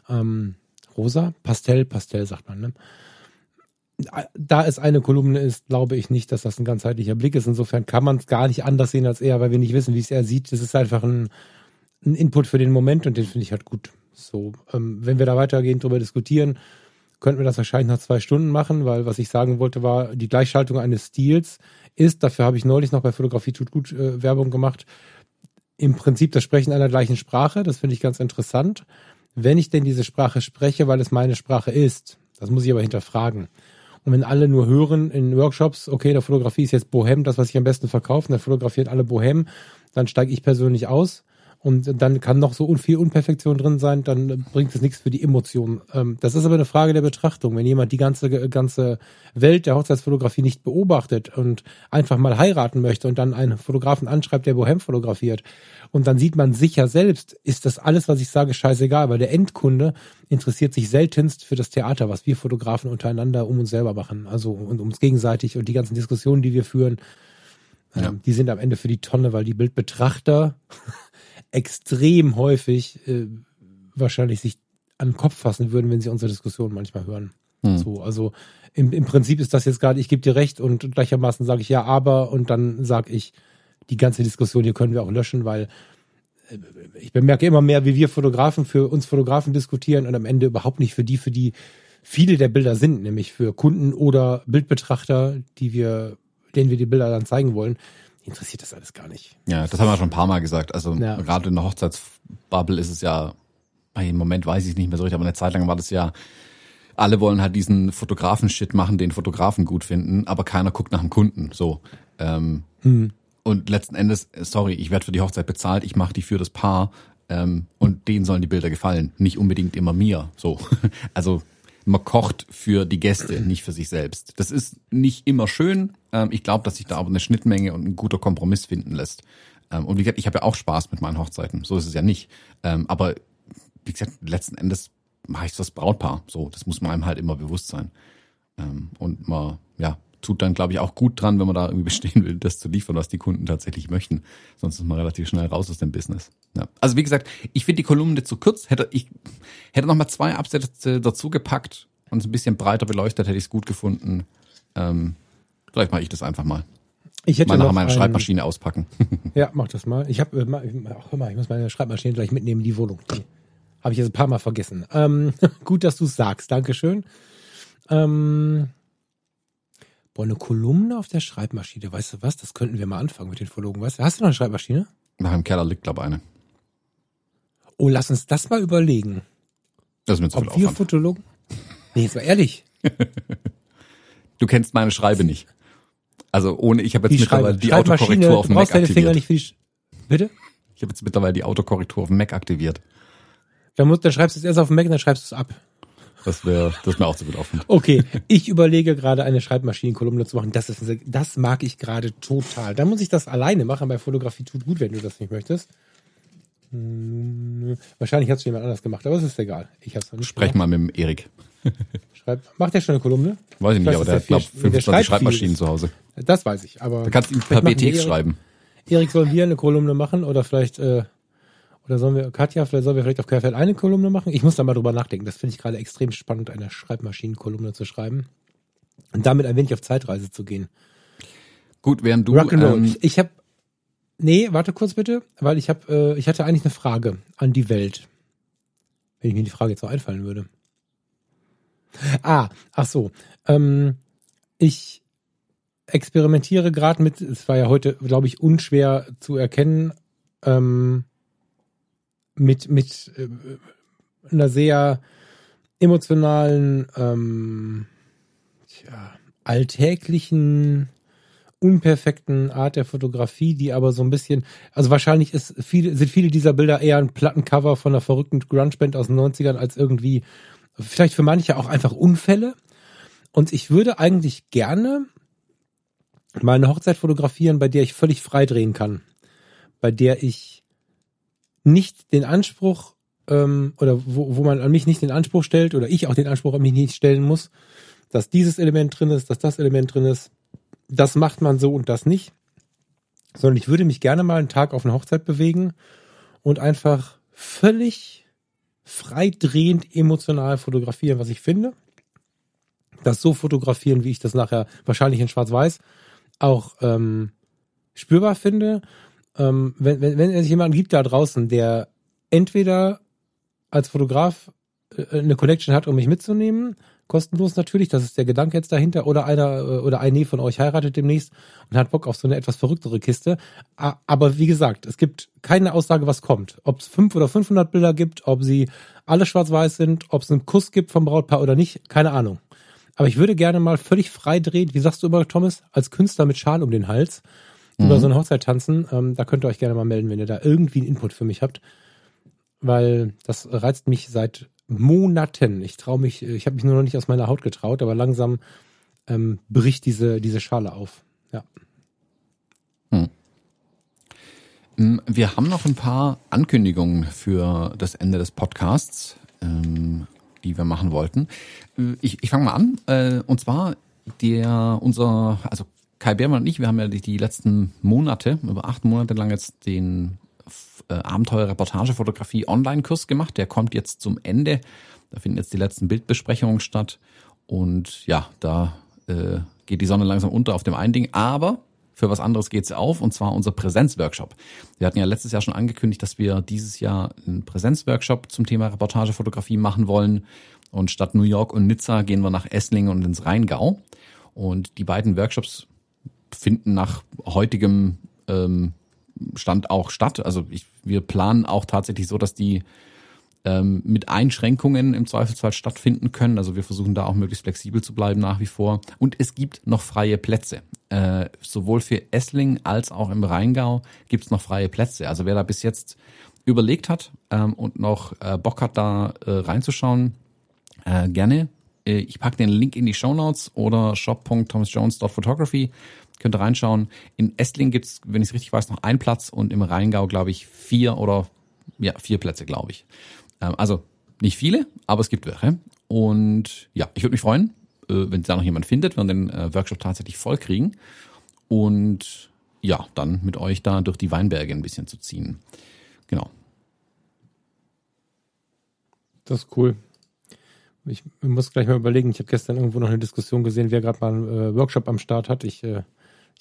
Ähm, rosa? Pastell, Pastell sagt man, ne? Da es eine Kolumne ist, glaube ich nicht, dass das ein ganzheitlicher Blick ist. Insofern kann man es gar nicht anders sehen als er, weil wir nicht wissen, wie es er sieht. Das ist einfach ein, ein Input für den Moment und den finde ich halt gut. So, ähm, wenn wir da weitergehen, darüber diskutieren, könnten wir das wahrscheinlich nach zwei Stunden machen, weil was ich sagen wollte war, die Gleichschaltung eines Stils ist, dafür habe ich neulich noch bei Fotografie tut gut äh, Werbung gemacht, im Prinzip das Sprechen einer gleichen Sprache. Das finde ich ganz interessant. Wenn ich denn diese Sprache spreche, weil es meine Sprache ist, das muss ich aber hinterfragen. Und wenn alle nur hören in Workshops, okay, der Fotografie ist jetzt Bohem, das, was ich am besten verkaufe, und der fotografiert alle Bohem, dann steige ich persönlich aus und dann kann noch so viel Unperfektion drin sein, dann bringt es nichts für die Emotionen. Ähm, das ist aber eine Frage der Betrachtung. Wenn jemand die ganze, ganze Welt der Hochzeitsfotografie nicht beobachtet und einfach mal heiraten möchte und dann einen Fotografen anschreibt, der Bohem fotografiert, und dann sieht man sicher selbst, ist das alles, was ich sage, scheißegal, weil der Endkunde interessiert sich seltenst für das Theater, was wir Fotografen untereinander um uns selber machen, also und uns gegenseitig und die ganzen Diskussionen, die wir führen, ja. ähm, die sind am Ende für die Tonne, weil die Bildbetrachter extrem häufig äh, wahrscheinlich sich an den Kopf fassen würden, wenn sie unsere Diskussion manchmal hören. Hm. So, also im, im Prinzip ist das jetzt gerade, ich gebe dir recht und gleichermaßen sage ich ja, aber und dann sage ich, die ganze Diskussion hier können wir auch löschen, weil äh, ich bemerke immer mehr, wie wir Fotografen für uns Fotografen diskutieren und am Ende überhaupt nicht für die, für die viele der Bilder sind, nämlich für Kunden oder Bildbetrachter, die wir, denen wir die Bilder dann zeigen wollen interessiert das alles gar nicht. Ja, das haben wir schon ein paar Mal gesagt. Also ja. gerade in der Hochzeitsbubble ist es ja, im Moment weiß ich nicht mehr so richtig, aber eine Zeit lang war das ja, alle wollen halt diesen Fotografen-Shit machen, den Fotografen gut finden, aber keiner guckt nach dem Kunden. So. Ähm, hm. Und letzten Endes, sorry, ich werde für die Hochzeit bezahlt, ich mache die für das Paar ähm, und denen sollen die Bilder gefallen, nicht unbedingt immer mir. So. Also man kocht für die Gäste, nicht für sich selbst. Das ist nicht immer schön. Ähm, ich glaube, dass sich da aber eine Schnittmenge und ein guter Kompromiss finden lässt. Ähm, und wie gesagt, ich habe ja auch Spaß mit meinen Hochzeiten. So ist es ja nicht. Ähm, aber wie gesagt, letzten Endes mache ich das Brautpaar. So, das muss man einem halt immer bewusst sein. Und man, ja, tut dann, glaube ich, auch gut dran, wenn man da irgendwie bestehen will, das zu liefern, was die Kunden tatsächlich möchten. Sonst ist man relativ schnell raus aus dem Business. Ja. Also wie gesagt, ich finde die Kolumne zu kurz. Hätte ich hätte noch mal zwei Absätze dazu gepackt und es ein bisschen breiter beleuchtet, hätte ich es gut gefunden. Ähm, vielleicht mache ich das einfach mal. Ich hätte mal nachher meine Schreibmaschine auspacken. ja, mach das mal. Ich habe, äh, ach, hör mal, ich muss meine Schreibmaschine gleich mitnehmen, die Wohnung. Die habe ich jetzt ein paar Mal vergessen. Ähm, gut, dass du es sagst. Dankeschön. Ähm, Boah, eine Kolumne auf der Schreibmaschine. Weißt du was? Das könnten wir mal anfangen mit den Verlogen. Weißt du, hast du noch eine Schreibmaschine? Nach dem Keller liegt, glaube ich, eine. Oh, lass uns das mal überlegen. Das ist mir zu Ob viel wir Fotologen? Nee, jetzt mal ehrlich. du kennst meine Schreibe nicht. Also ohne, ich habe jetzt die mittlerweile die Autokorrektur auf dem Mac aktiviert. Finger nicht für die Bitte? Ich habe jetzt mittlerweile die Autokorrektur auf dem Mac aktiviert. Dann, musst, dann schreibst du es erst auf dem Mac und dann schreibst du es ab. Das wäre das wär auch zu gelaufen. Okay, ich überlege gerade eine Schreibmaschinenkolumne zu machen. Das, ist, das mag ich gerade total. Da muss ich das alleine machen. Bei Fotografie tut gut, wenn du das nicht möchtest. Hm, wahrscheinlich hat es jemand anders gemacht, aber es ist egal. Ich hab's nicht Sprech gemacht. mal mit dem Erik. Schreib, macht der schon eine Kolumne? Weiß ich nicht, aber der hat, glaube 25 Schreibmaschinen zu Hause. Das weiß ich, aber. Du kannst ihm per BTX schreiben. Erik, sollen wir eine Kolumne machen oder vielleicht äh, oder sollen wir, Katja, vielleicht sollen wir vielleicht auf KFL eine Kolumne machen? Ich muss da mal drüber nachdenken. Das finde ich gerade extrem spannend, eine Schreibmaschinenkolumne zu schreiben. Und damit ein wenig auf Zeitreise zu gehen. Gut, während du. Ähm, ich, ich habe. Nee, warte kurz bitte, weil ich habe, äh, ich hatte eigentlich eine Frage an die Welt. Wenn ich mir die Frage jetzt noch einfallen würde. Ah, ach so. Ähm, ich experimentiere gerade mit, es war ja heute, glaube ich, unschwer zu erkennen, ähm, mit, mit äh, einer sehr emotionalen, ähm, tja, alltäglichen, unperfekten Art der Fotografie, die aber so ein bisschen, also wahrscheinlich ist viele, sind viele dieser Bilder eher ein Plattencover von einer verrückten Grunge-Band aus den 90ern als irgendwie, vielleicht für manche auch einfach Unfälle. Und ich würde eigentlich gerne mal eine Hochzeit fotografieren, bei der ich völlig frei drehen kann. Bei der ich nicht den Anspruch ähm, oder wo, wo man an mich nicht den Anspruch stellt oder ich auch den Anspruch an mich nicht stellen muss, dass dieses Element drin ist, dass das Element drin ist. Das macht man so und das nicht. Sondern ich würde mich gerne mal einen Tag auf eine Hochzeit bewegen und einfach völlig freidrehend emotional fotografieren, was ich finde. Das so fotografieren, wie ich das nachher wahrscheinlich in Schwarz-Weiß auch ähm, spürbar finde. Ähm, wenn, wenn, wenn es jemanden gibt da draußen, der entweder als Fotograf äh, eine Connection hat, um mich mitzunehmen, kostenlos natürlich, das ist der Gedanke jetzt dahinter, oder einer äh, oder eine von euch heiratet demnächst und hat Bock auf so eine etwas verrücktere Kiste. Aber wie gesagt, es gibt keine Aussage, was kommt. Ob es fünf oder 500 Bilder gibt, ob sie alle schwarz-weiß sind, ob es einen Kuss gibt vom Brautpaar oder nicht, keine Ahnung. Aber ich würde gerne mal völlig frei drehen, wie sagst du immer, Thomas, als Künstler mit Schal um den Hals mhm. über so eine Hochzeit tanzen. Ähm, da könnt ihr euch gerne mal melden, wenn ihr da irgendwie einen Input für mich habt weil das reizt mich seit Monaten. Ich traue mich, ich habe mich nur noch nicht aus meiner Haut getraut, aber langsam ähm, bricht diese, diese Schale auf. Ja. Hm. hm. Wir haben noch ein paar Ankündigungen für das Ende des Podcasts, ähm, die wir machen wollten. Äh, ich, ich fange mal an. Äh, und zwar der, unser, also Kai Beermann und ich, wir haben ja die, die letzten Monate, über acht Monate lang jetzt den äh, Abenteuer-Reportage-Fotografie Online-Kurs gemacht. Der kommt jetzt zum Ende. Da finden jetzt die letzten Bildbesprechungen statt. Und ja, da äh, geht die Sonne langsam unter auf dem einen Ding. Aber für was anderes geht es auf, und zwar unser Präsenzworkshop. Wir hatten ja letztes Jahr schon angekündigt, dass wir dieses Jahr einen Präsenzworkshop zum Thema Reportagefotografie machen wollen. Und statt New York und Nizza gehen wir nach Esslingen und ins Rheingau. Und die beiden Workshops finden nach heutigem ähm, Stand auch statt. Also ich, wir planen auch tatsächlich so, dass die ähm, mit Einschränkungen im Zweifelsfall stattfinden können. Also wir versuchen da auch möglichst flexibel zu bleiben nach wie vor. Und es gibt noch freie Plätze. Äh, sowohl für Essling als auch im Rheingau gibt es noch freie Plätze. Also wer da bis jetzt überlegt hat ähm, und noch äh, Bock hat, da äh, reinzuschauen, äh, gerne. Äh, ich packe den Link in die Show Notes oder shop.thomasjones.photography Könnt reinschauen. In Estling gibt's, wenn ich es richtig weiß, noch einen Platz und im Rheingau, glaube ich, vier oder ja, vier Plätze, glaube ich. Ähm, also nicht viele, aber es gibt welche. Und ja, ich würde mich freuen, äh, wenn da noch jemand findet, wenn wir den äh, Workshop tatsächlich voll kriegen. Und ja, dann mit euch da durch die Weinberge ein bisschen zu ziehen. Genau. Das ist cool. Ich muss gleich mal überlegen. Ich habe gestern irgendwo noch eine Diskussion gesehen, wer gerade mal einen äh, Workshop am Start hat. Ich äh,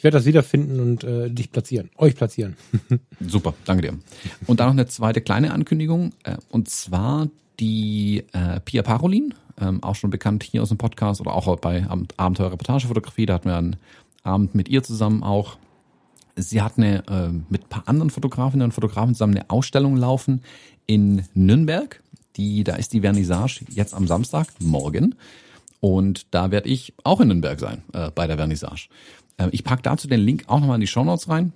ich werde das wiederfinden und äh, dich platzieren, euch platzieren. Super, danke dir. Und dann noch eine zweite kleine Ankündigung, äh, und zwar die äh, Pia Parolin, ähm, auch schon bekannt hier aus dem Podcast oder auch bei Abenteuer Reportagefotografie, da hatten wir einen Abend mit ihr zusammen auch. Sie hat eine äh, mit ein paar anderen Fotografinnen und Fotografen zusammen eine Ausstellung laufen in Nürnberg. Die, da ist die Vernissage jetzt am Samstag, morgen. Und da werde ich auch in Nürnberg sein, äh, bei der Vernissage. Ähm, ich packe dazu den Link auch nochmal in die Show Notes rein,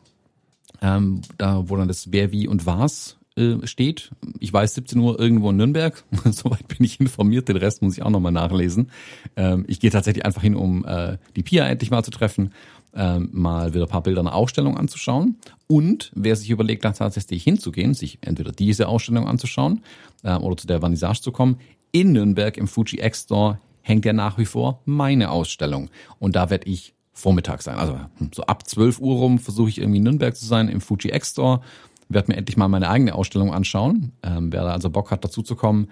ähm, da wo dann das Wer, Wie und Was äh, steht. Ich weiß 17 Uhr irgendwo in Nürnberg, soweit bin ich informiert, den Rest muss ich auch nochmal nachlesen. Ähm, ich gehe tatsächlich einfach hin, um äh, die Pia endlich mal zu treffen, ähm, mal wieder ein paar Bilder einer Ausstellung anzuschauen. Und wer sich überlegt, da tatsächlich hinzugehen, sich entweder diese Ausstellung anzuschauen äh, oder zu der Vernissage zu kommen, in Nürnberg im Fuji X Store hängt ja nach wie vor meine Ausstellung. Und da werde ich Vormittag sein. Also so ab 12 Uhr rum versuche ich irgendwie in Nürnberg zu sein im Fuji X Store. Werde mir endlich mal meine eigene Ausstellung anschauen. Ähm, wer da also Bock hat, dazu zu kommen,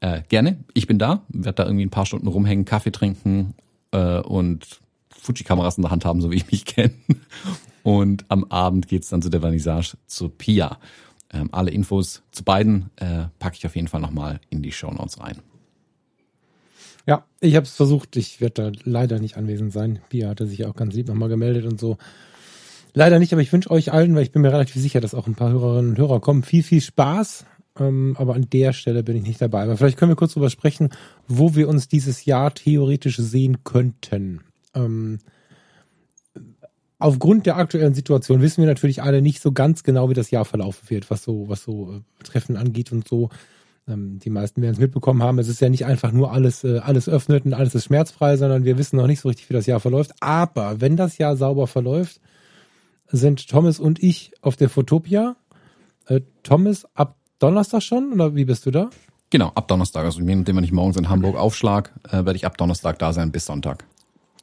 äh, gerne. Ich bin da, werde da irgendwie ein paar Stunden rumhängen, Kaffee trinken äh, und Fuji-Kameras in der Hand haben, so wie ich mich kenne. Und am Abend geht's dann zu der Vernissage zu Pia. Ähm, alle Infos zu beiden äh, packe ich auf jeden Fall nochmal in die Show Notes rein. Ja, ich habe es versucht. Ich werde da leider nicht anwesend sein. Pia hatte sich auch ganz lieb nochmal gemeldet und so. Leider nicht, aber ich wünsche euch allen, weil ich bin mir relativ sicher, dass auch ein paar Hörerinnen und Hörer kommen, viel, viel Spaß ähm, aber an der Stelle bin ich nicht dabei. Aber vielleicht können wir kurz drüber sprechen, wo wir uns dieses Jahr theoretisch sehen könnten. Ähm, aufgrund der aktuellen Situation wissen wir natürlich alle nicht so ganz genau, wie das Jahr verlaufen wird, was so, was so äh, Treffen angeht und so. Ähm, die meisten werden es mitbekommen haben. Es ist ja nicht einfach nur alles, äh, alles öffnet und alles ist schmerzfrei, sondern wir wissen noch nicht so richtig, wie das Jahr verläuft. Aber wenn das Jahr sauber verläuft, sind Thomas und ich auf der Fotopia. Äh, Thomas, ab Donnerstag schon oder wie bist du da? Genau, ab Donnerstag. Also je nachdem, wenn ich morgens in Hamburg aufschlag, äh, werde ich ab Donnerstag da sein bis Sonntag.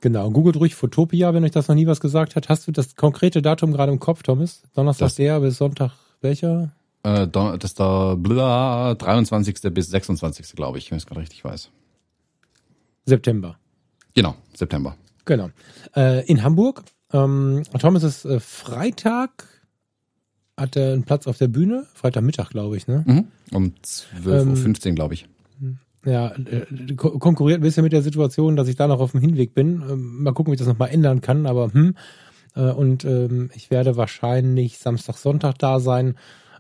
Genau, googelt ruhig Fotopia, wenn euch das noch nie was gesagt hat. Hast du das konkrete Datum gerade im Kopf, Thomas? Donnerstag das, der bis Sonntag welcher? Äh, das ist der bla, 23. bis 26. glaube ich, wenn ich es gerade richtig weiß. September. Genau, September. Genau. Äh, in Hamburg. Ähm, Thomas ist äh, Freitag, hat er einen Platz auf der Bühne. Freitagmittag, glaube ich, ne? Mhm. Um 12.15 ähm, Uhr, glaube ich ja, äh, konkurriert ein bisschen mit der Situation, dass ich da noch auf dem Hinweg bin. Ähm, mal gucken, wie ich das nochmal ändern kann, aber hm. Äh, und ähm, ich werde wahrscheinlich Samstag, Sonntag da sein.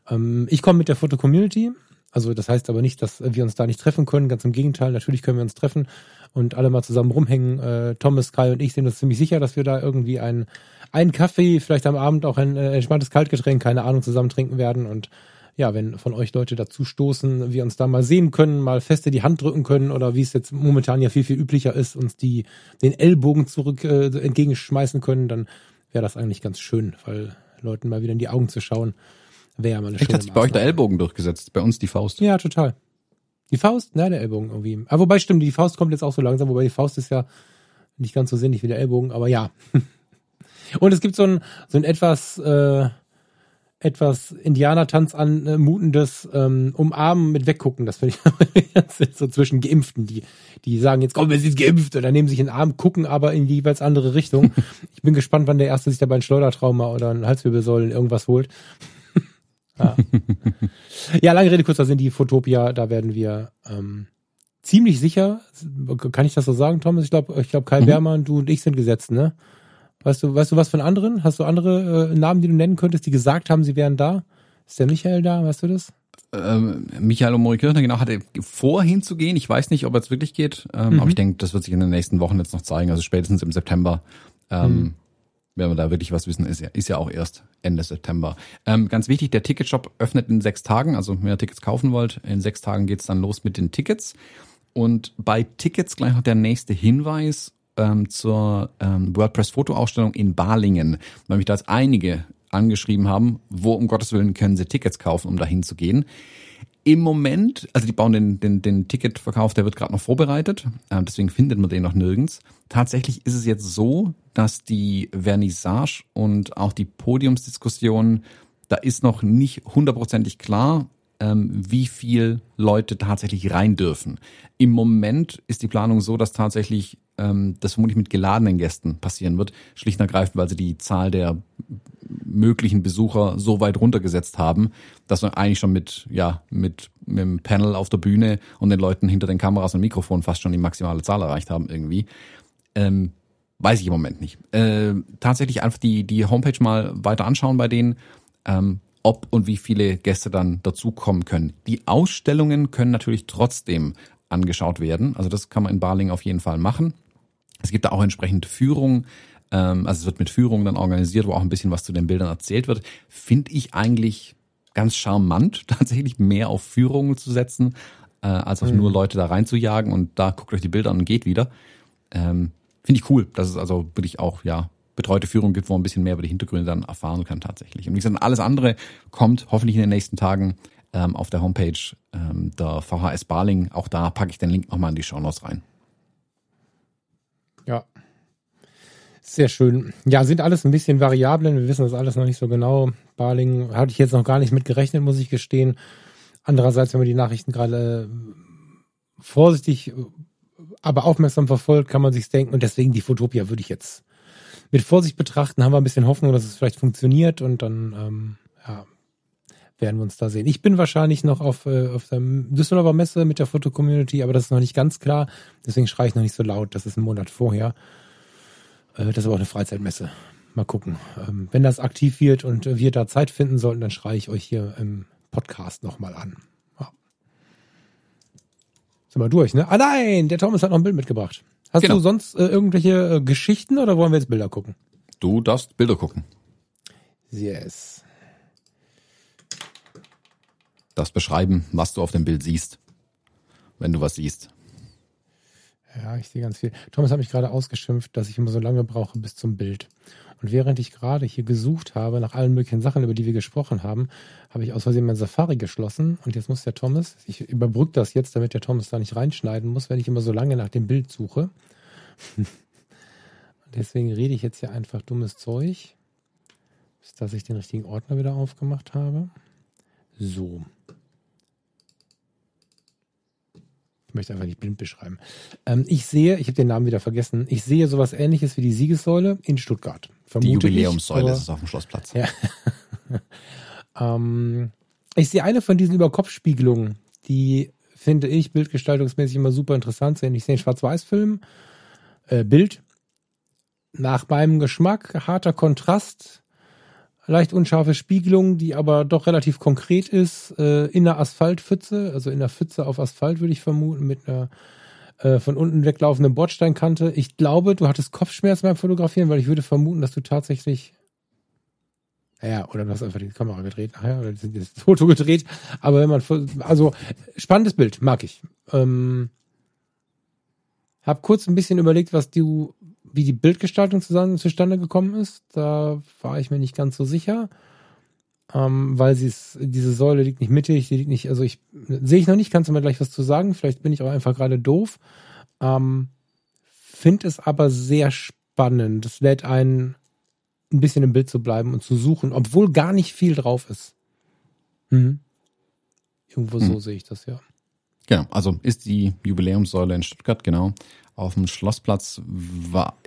Ähm, ich komme mit der Foto-Community. Also das heißt aber nicht, dass wir uns da nicht treffen können. Ganz im Gegenteil, natürlich können wir uns treffen und alle mal zusammen rumhängen. Äh, Thomas, Kai und ich sind uns ziemlich sicher, dass wir da irgendwie ein, einen Kaffee, vielleicht am Abend auch ein äh, entspanntes Kaltgetränk, keine Ahnung, zusammen trinken werden und ja, wenn von euch Leute dazu stoßen, wir uns da mal sehen können, mal feste die Hand drücken können oder wie es jetzt momentan ja viel, viel üblicher ist, uns die, den Ellbogen zurück äh, entgegenschmeißen können, dann wäre das eigentlich ganz schön, weil Leuten mal wieder in die Augen zu schauen, wäre mal eine Echt, hat sich bei euch der Ellbogen durchgesetzt, bei uns die Faust. Ja, total. Die Faust? Nein, der Ellbogen irgendwie. Aber ah, wobei stimmt, die Faust kommt jetzt auch so langsam, wobei die Faust ist ja nicht ganz so sinnig wie der Ellbogen, aber ja. Und es gibt so ein, so ein etwas, äh, etwas Indianertanz anmutendes ähm, Umarmen mit Weggucken. Das finde ich so zwischen Geimpften, die, die sagen, jetzt kommen wir sind geimpft oder nehmen sich in den Arm, gucken aber in die jeweils andere Richtung. Ich bin gespannt, wann der Erste sich dabei ein Schleudertrauma oder ein Halswirbelsäulen irgendwas holt. Ja. ja, lange Rede, kurzer Sinn, die Fotopia, da werden wir ähm, ziemlich sicher, kann ich das so sagen, Thomas? Ich glaube, ich glaube, Kai mhm. Bermann, du und ich sind gesetzt, ne? Weißt du, weißt du was von anderen? Hast du andere äh, Namen, die du nennen könntest, die gesagt haben, sie wären da? Ist der Michael da? Weißt du das? Ähm, Michael Omori Kirchner genau hatte vor hinzugehen. Ich weiß nicht, ob er jetzt wirklich geht, ähm, mhm. aber ich denke, das wird sich in den nächsten Wochen jetzt noch zeigen. Also spätestens im September ähm, mhm. Werden wir da wirklich was wissen. Ist ja, ist ja auch erst Ende September. Ähm, ganz wichtig, der Ticketshop öffnet in sechs Tagen. Also wenn ihr Tickets kaufen wollt, in sechs Tagen geht's dann los mit den Tickets. Und bei Tickets gleich noch der nächste Hinweis ähm, zur ähm, WordPress-Fotoausstellung in Balingen, weil mich da jetzt einige angeschrieben haben, wo um Gottes Willen können sie Tickets kaufen, um dahin zu gehen. Im Moment, also die bauen den, den, den Ticketverkauf, der wird gerade noch vorbereitet, äh, deswegen findet man den noch nirgends. Tatsächlich ist es jetzt so, dass die Vernissage und auch die Podiumsdiskussion, da ist noch nicht hundertprozentig klar, ähm, wie viel Leute tatsächlich rein dürfen. Im Moment ist die Planung so, dass tatsächlich ähm, das vermutlich mit geladenen Gästen passieren wird, schlicht und ergreifend, weil sie die Zahl der möglichen Besucher so weit runtergesetzt haben, dass wir eigentlich schon mit, ja, mit, mit dem Panel auf der Bühne und den Leuten hinter den Kameras und Mikrofonen fast schon die maximale Zahl erreicht haben irgendwie. Ähm, weiß ich im Moment nicht. Äh, tatsächlich einfach die, die Homepage mal weiter anschauen bei denen. Ähm, ob und wie viele Gäste dann dazukommen können. Die Ausstellungen können natürlich trotzdem angeschaut werden. Also das kann man in Barling auf jeden Fall machen. Es gibt da auch entsprechend Führungen. Ähm, also es wird mit Führungen dann organisiert, wo auch ein bisschen was zu den Bildern erzählt wird. Finde ich eigentlich ganz charmant, tatsächlich mehr auf Führungen zu setzen, äh, als auf mhm. nur Leute da reinzujagen und da guckt euch die Bilder an und geht wieder. Ähm, Finde ich cool. Das ist also wirklich auch, ja, betreute Führung gibt, wo man ein bisschen mehr über die Hintergründe dann erfahren kann tatsächlich. Und wie gesagt, alles andere kommt hoffentlich in den nächsten Tagen ähm, auf der Homepage ähm, der VHS Barling. Auch da packe ich den Link nochmal in die Show Notes rein. Ja. Sehr schön. Ja, sind alles ein bisschen Variablen. Wir wissen das alles noch nicht so genau. Barling hatte ich jetzt noch gar nicht mit gerechnet, muss ich gestehen. Andererseits, wenn man die Nachrichten gerade vorsichtig, aber aufmerksam verfolgt, kann man sich denken. Und deswegen die Fotopia würde ich jetzt mit Vorsicht betrachten, haben wir ein bisschen Hoffnung, dass es vielleicht funktioniert und dann ähm, ja, werden wir uns da sehen. Ich bin wahrscheinlich noch auf, äh, auf der Düsseldorfer Messe mit der Foto-Community, aber das ist noch nicht ganz klar. Deswegen schreie ich noch nicht so laut. Das ist ein Monat vorher. Äh, das ist aber auch eine Freizeitmesse. Mal gucken. Ähm, wenn das aktiv wird und wir da Zeit finden sollten, dann schreie ich euch hier im Podcast nochmal an. Sind wir durch, ne? Ah nein, der Thomas hat noch ein Bild mitgebracht. Hast Genau. du sonst äh, irgendwelche äh, Geschichten oder wollen wir jetzt Bilder gucken? Du darfst Bilder gucken. Yes. Darfst beschreiben, was du auf dem Bild siehst. Wenn du was siehst. Ja, ich sehe ganz viel. Thomas hat mich gerade ausgeschimpft, dass ich immer so lange brauche bis zum Bild. Und während ich gerade hier gesucht habe nach allen möglichen Sachen, über die wir gesprochen haben, habe ich aus Versehen mein Safari geschlossen. Und jetzt muss der Thomas, ich überbrücke das jetzt, damit der Thomas da nicht reinschneiden muss, wenn ich immer so lange nach dem Bild suche. Deswegen rede ich jetzt hier einfach dummes Zeug, bis dass ich den richtigen Ordner wieder aufgemacht habe. So. Ich möchte einfach nicht blind beschreiben. Ähm, ich sehe, ich habe den Namen wieder vergessen, ich sehe sowas ähnliches wie die Siegessäule in Stuttgart. Die Jubiläumssäule ich, ist es auf dem Schlossplatz. Ja. ähm, ich sehe eine von diesen Überkopfspiegelungen, die finde ich bildgestaltungsmäßig immer super interessant sind. Ich sehe einen Schwarz-Weiß-Film, äh, Bild, nach meinem Geschmack, harter Kontrast, leicht unscharfe Spiegelung, die aber doch relativ konkret ist, äh, in einer Asphaltpfütze, also in einer Pfütze auf Asphalt würde ich vermuten, mit einer äh, von unten weglaufenden Bordsteinkante. Ich glaube, du hattest Kopfschmerzen beim Fotografieren, weil ich würde vermuten, dass du tatsächlich ja, oder du hast einfach die Kamera gedreht nachher oder das Foto gedreht. Aber wenn man, also spannendes Bild, mag ich. Ähm, hab kurz ein bisschen überlegt, was du, wie die Bildgestaltung zusammen, zustande gekommen ist. Da war ich mir nicht ganz so sicher. Ähm, weil sie ist, diese Säule liegt nicht mittig, die liegt nicht, also ich sehe ich noch nicht, kannst du mir gleich was zu sagen. Vielleicht bin ich auch einfach gerade doof. Ähm, Finde es aber sehr spannend. Das lädt einen ein bisschen im Bild zu bleiben und zu suchen, obwohl gar nicht viel drauf ist. Mhm. Irgendwo so Mhm. sehe ich das ja. Genau, also ist die Jubiläumssäule in Stuttgart, genau. Auf dem Schlossplatz war,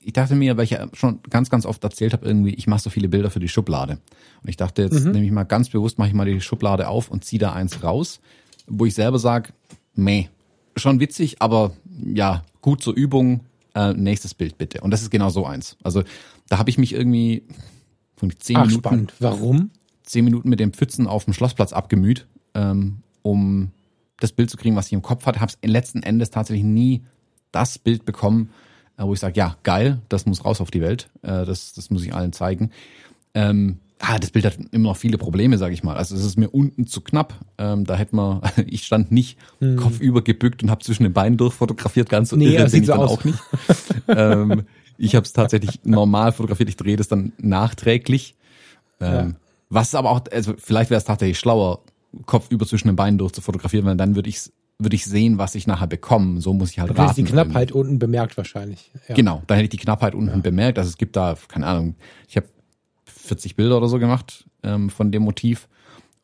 ich dachte mir, weil ich ja schon ganz, ganz oft erzählt habe, irgendwie, ich mache so viele Bilder für die Schublade. Und ich dachte, jetzt Mhm. nehme ich mal ganz bewusst, mache ich mal die Schublade auf und ziehe da eins raus, wo ich selber sage, meh, schon witzig, aber ja, gut zur Übung, äh, nächstes Bild bitte. Und das ist genau so eins. Also da habe ich mich irgendwie von zehn Ach, Minuten spannend. Warum? zehn Minuten mit den Pfützen auf dem Schlossplatz abgemüht, ähm, um das Bild zu kriegen, was ich im Kopf hatte. Habe es letzten Endes tatsächlich nie das Bild bekommen, äh, wo ich sage, ja, geil, das muss raus auf die Welt, äh, das, das muss ich allen zeigen. Ähm, ah, das Bild hat immer noch viele Probleme, sage ich mal. Also es ist mir unten zu knapp. Ähm, da hätte man, ich stand nicht kopfüber gebückt und habe zwischen den Beinen durchfotografiert, ganz so Nee, irre das bin sieht ich so dann aus. auch nicht. ähm, ich habe es tatsächlich normal fotografiert, ich drehe das dann nachträglich. Ähm, Ja. Was aber auch, also vielleicht wäre es tatsächlich schlauer, kopfüber zwischen den Beinen durch zu fotografieren, weil dann würde ich würde ich sehen, was ich nachher bekomme. So muss ich halt raten. die Knappheit unten bemerkt wahrscheinlich. Ja. Genau, da hätte ich die Knappheit unten bemerkt. Also es gibt da, keine Ahnung, ich habe 40 Bilder oder so gemacht ähm, von dem Motiv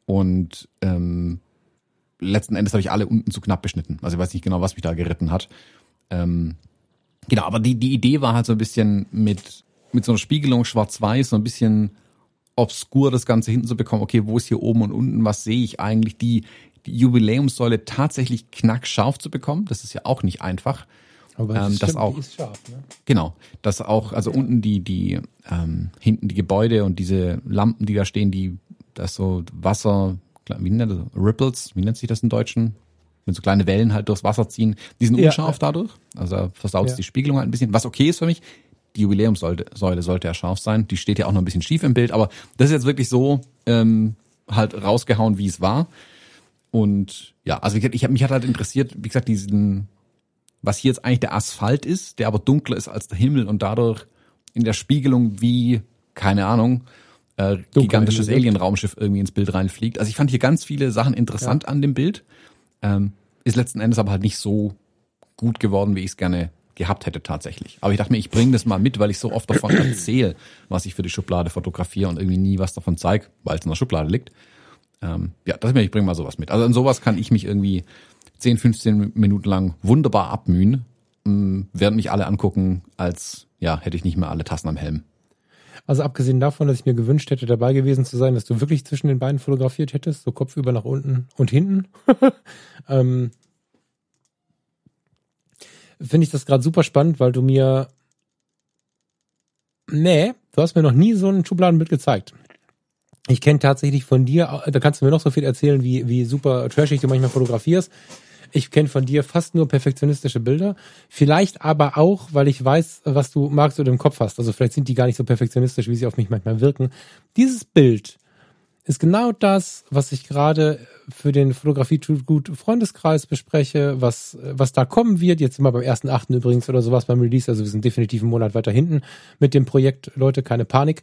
und ähm, letzten Endes habe ich alle unten zu knapp beschnitten. Also ich weiß nicht genau, was mich da geritten hat. Ähm, genau, aber die, die Idee war halt so ein bisschen mit, mit so einer Spiegelung schwarz-weiß, so ein bisschen obskur das Ganze hinten zu bekommen. Okay, wo ist hier oben und unten, was sehe ich eigentlich? Die, die Jubiläumssäule tatsächlich knackscharf zu bekommen, das ist ja auch nicht einfach. Aber Ähm, das stimmt, auch. Die ist scharf, ne? Genau, dass auch, also unten die, die, ähm, hinten die Gebäude und diese Lampen, die da stehen, die, das so Wasser, wie nennt das, Ripples, wie nennt sich das im Deutschen? Wenn so kleine Wellen halt durchs Wasser ziehen, die sind Ja. unscharf dadurch, also da versaut Ja. die Spiegelung halt ein bisschen, was okay ist für mich. Die Jubiläumssäule Säule sollte ja scharf sein, die steht ja auch noch ein bisschen schief im Bild, aber das ist jetzt wirklich so, ähm, halt rausgehauen, wie es war. Und ja, also ich, ich hab, mich hat halt interessiert, wie gesagt, diesen, was hier jetzt eigentlich der Asphalt ist, der aber dunkler ist als der Himmel und dadurch in der Spiegelung wie, keine Ahnung, äh, gigantisches? Alien-Raumschiff irgendwie ins Bild reinfliegt. Also ich fand hier ganz viele Sachen interessant an dem Bild. Ähm, ist letzten Endes aber halt nicht so gut geworden, wie ich es gerne gehabt hätte tatsächlich. Aber ich dachte mir, ich bringe das mal mit, weil ich so oft davon erzähle, was ich für die Schublade fotografiere und irgendwie nie was davon zeige, weil es in der Schublade liegt. Ähm, ja, das ich bringe mal sowas mit. Also an sowas kann ich mich irgendwie 10, 15 Minuten lang wunderbar abmühen, ähm, während mich alle angucken, als ja, hätte ich nicht mehr alle Tassen am Helm. Also abgesehen davon, dass ich mir gewünscht hätte, dabei gewesen zu sein, dass du wirklich zwischen den Beinen fotografiert hättest, so kopfüber nach unten und hinten, ähm, finde ich das gerade super spannend, weil du mir, nee, du hast mir noch nie so ein Schubladenbild gezeigt. Ich kenne tatsächlich von dir, da kannst du mir noch so viel erzählen, wie, wie super trashig du manchmal fotografierst. Ich kenne von dir fast nur perfektionistische Bilder. Vielleicht aber auch, weil ich weiß, was du magst oder im Kopf hast. Also vielleicht sind die gar nicht so perfektionistisch, wie sie auf mich manchmal wirken. Dieses Bild ist genau das, was ich gerade für den Fotografie tut gut Freundeskreis bespreche, was, was da kommen wird. Jetzt sind wir beim ersten Achten übrigens oder sowas beim Release. Also wir sind definitiv einen Monat weiter hinten mit dem Projekt. Leute, keine Panik.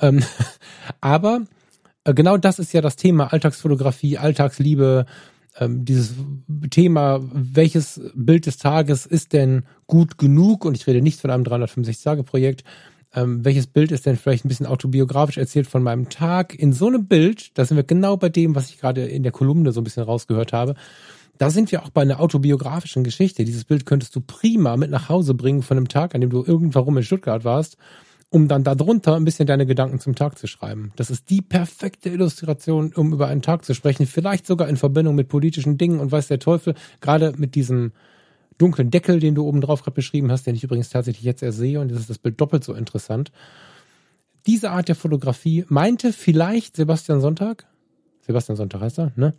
Ähm, aber äh, genau das ist ja das Thema Alltagsfotografie, Alltagsliebe, ähm, dieses Thema, welches Bild des Tages ist denn gut genug? Und ich rede nicht von einem 365-Tage-Projekt, ähm, welches Bild ist denn vielleicht ein bisschen autobiografisch erzählt von meinem Tag? In so einem Bild, da sind wir genau bei dem, was ich gerade in der Kolumne so ein bisschen rausgehört habe. Da sind wir auch bei einer autobiografischen Geschichte. Dieses Bild könntest du prima mit nach Hause bringen von einem Tag, an dem du irgendwann in Stuttgart warst, um dann darunter ein bisschen deine Gedanken zum Tag zu schreiben. Das ist die perfekte Illustration, um über einen Tag zu sprechen. Vielleicht sogar in Verbindung mit politischen Dingen und weiß der Teufel, gerade mit diesem dunklen Deckel, den du oben drauf gerade beschrieben hast, den ich übrigens tatsächlich jetzt erst sehe und das ist das Bild doppelt so interessant. Diese Art der Fotografie meinte vielleicht Sebastian Sonntag, Sebastian Sonntag heißt er, ne?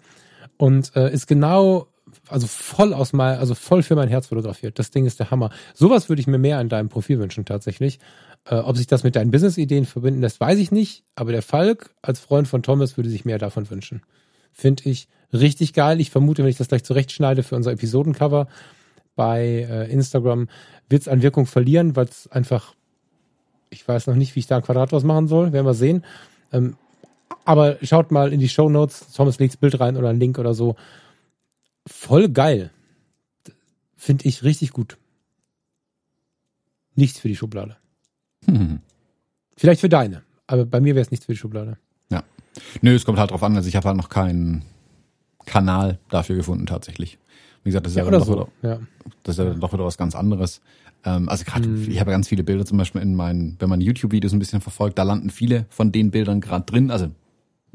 Und äh, ist genau, also voll aus mal, also voll für mein Herz fotografiert. Das Ding ist der Hammer. Sowas würde ich mir mehr an deinem Profil wünschen tatsächlich. Äh, ob sich das mit deinen Business-Ideen verbinden lässt, weiß ich nicht. Aber der Falk als Freund von Thomas würde sich mehr davon wünschen. Finde ich richtig geil. Ich vermute, wenn ich das gleich zurechtschneide für unser Episodencover, bei äh, Instagram wird es an Wirkung verlieren, weil es einfach, ich weiß noch nicht, wie ich da ein Quadrat draus machen soll, werden wir sehen. Ähm, aber schaut mal in die Show Notes, Thomas legt's Bild rein oder ein Link oder so. Voll geil. Finde ich richtig gut. Nichts für die Schublade. Hm. Vielleicht für deine, aber bei mir wäre es nichts für die Schublade. Ja. Nö, es kommt halt drauf an, also ich habe halt noch keinen Kanal dafür gefunden tatsächlich. Wie gesagt, das ist ja, ja, dann, doch, so. wieder, ja. Das ist ja dann doch wieder was ganz anderes. Ähm, also gerade, hm. ich habe ganz viele Bilder zum Beispiel in meinen, wenn man YouTube-Videos ein bisschen verfolgt, da landen viele von den Bildern gerade drin. Also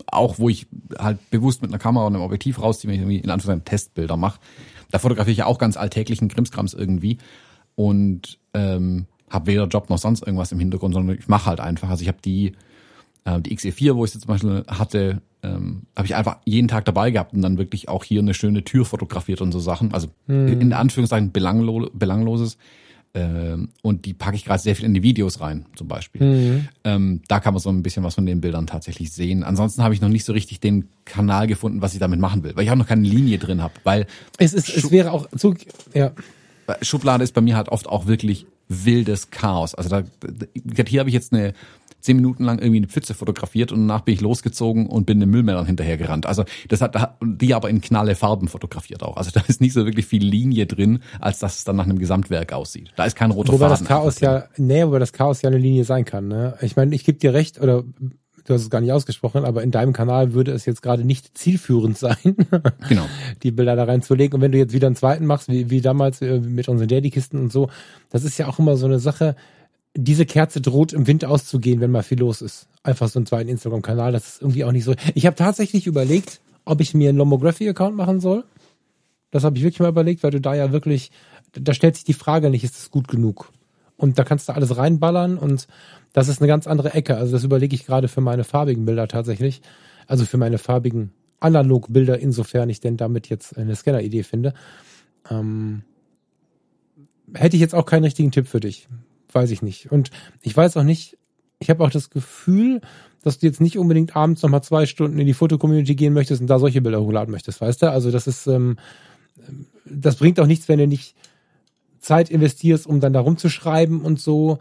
auch wo ich halt bewusst mit einer Kamera und einem Objektiv rausziehe, wenn ich irgendwie in Anführungszeichen Testbilder mache. Da fotografiere ich ja auch ganz alltäglichen Krimskrams irgendwie und ähm, habe weder Job noch sonst irgendwas im Hintergrund, sondern ich mache halt einfach. Also ich habe die äh, die XE4, wo ich sie zum Beispiel hatte, ähm, habe ich einfach jeden Tag dabei gehabt und dann wirklich auch hier eine schöne Tür fotografiert und so Sachen. Also hm. in Anführungszeichen belanglo belangloses. Ähm, und die packe ich gerade sehr viel in die Videos rein, zum Beispiel. Mhm. Ähm, da kann man so ein bisschen was von den Bildern tatsächlich sehen. Ansonsten habe ich noch nicht so richtig den Kanal gefunden, was ich damit machen will, weil ich auch noch keine Linie drin habe. Weil es ist, es wäre auch so, ja. Schublade ist bei mir halt oft auch wirklich wildes Chaos. Also da, hier habe ich jetzt eine zehn Minuten lang irgendwie eine Pfütze fotografiert und danach bin ich losgezogen und bin den Müllmännern hinterhergerannt. Also das hat die aber in knalle Farben fotografiert auch. Also da ist nicht so wirklich viel Linie drin, als dass es dann nach einem Gesamtwerk aussieht. Da ist kein roter wobei Faden. Wobei das Chaos ja, nee, wobei das Chaos ja eine Linie sein kann. Ne? Ich meine, ich gebe dir recht, oder du hast es gar nicht ausgesprochen, aber in deinem Kanal würde es jetzt gerade nicht zielführend sein, genau. die Bilder da reinzulegen. Und wenn du jetzt wieder einen zweiten machst, wie, wie damals äh, mit unseren Daddy-Kisten und so, das ist ja auch immer so eine Sache, diese Kerze droht im Wind auszugehen, wenn mal viel los ist. Einfach so einen zweiten Instagram-Kanal, das ist irgendwie auch nicht so. Ich habe tatsächlich überlegt, ob ich mir einen Lomography-Account machen soll. Das habe ich wirklich mal überlegt, weil du da ja wirklich, da stellt sich die Frage nicht, ist es gut genug? Und da kannst du alles reinballern und das ist eine ganz andere Ecke. Also das überlege ich gerade für meine farbigen Bilder tatsächlich. Also für meine farbigen Analog-Bilder, insofern ich denn damit jetzt eine Scanner-Idee finde. Ähm, hätte ich jetzt auch keinen richtigen Tipp für dich weiß ich nicht. Und ich weiß auch nicht, ich habe auch das Gefühl, dass du jetzt nicht unbedingt abends nochmal zwei Stunden in die Fotocommunity gehen möchtest und da solche Bilder hochladen möchtest, weißt du? Also das ist, ähm, das bringt auch nichts, wenn du nicht Zeit investierst, um dann da rumzuschreiben und so.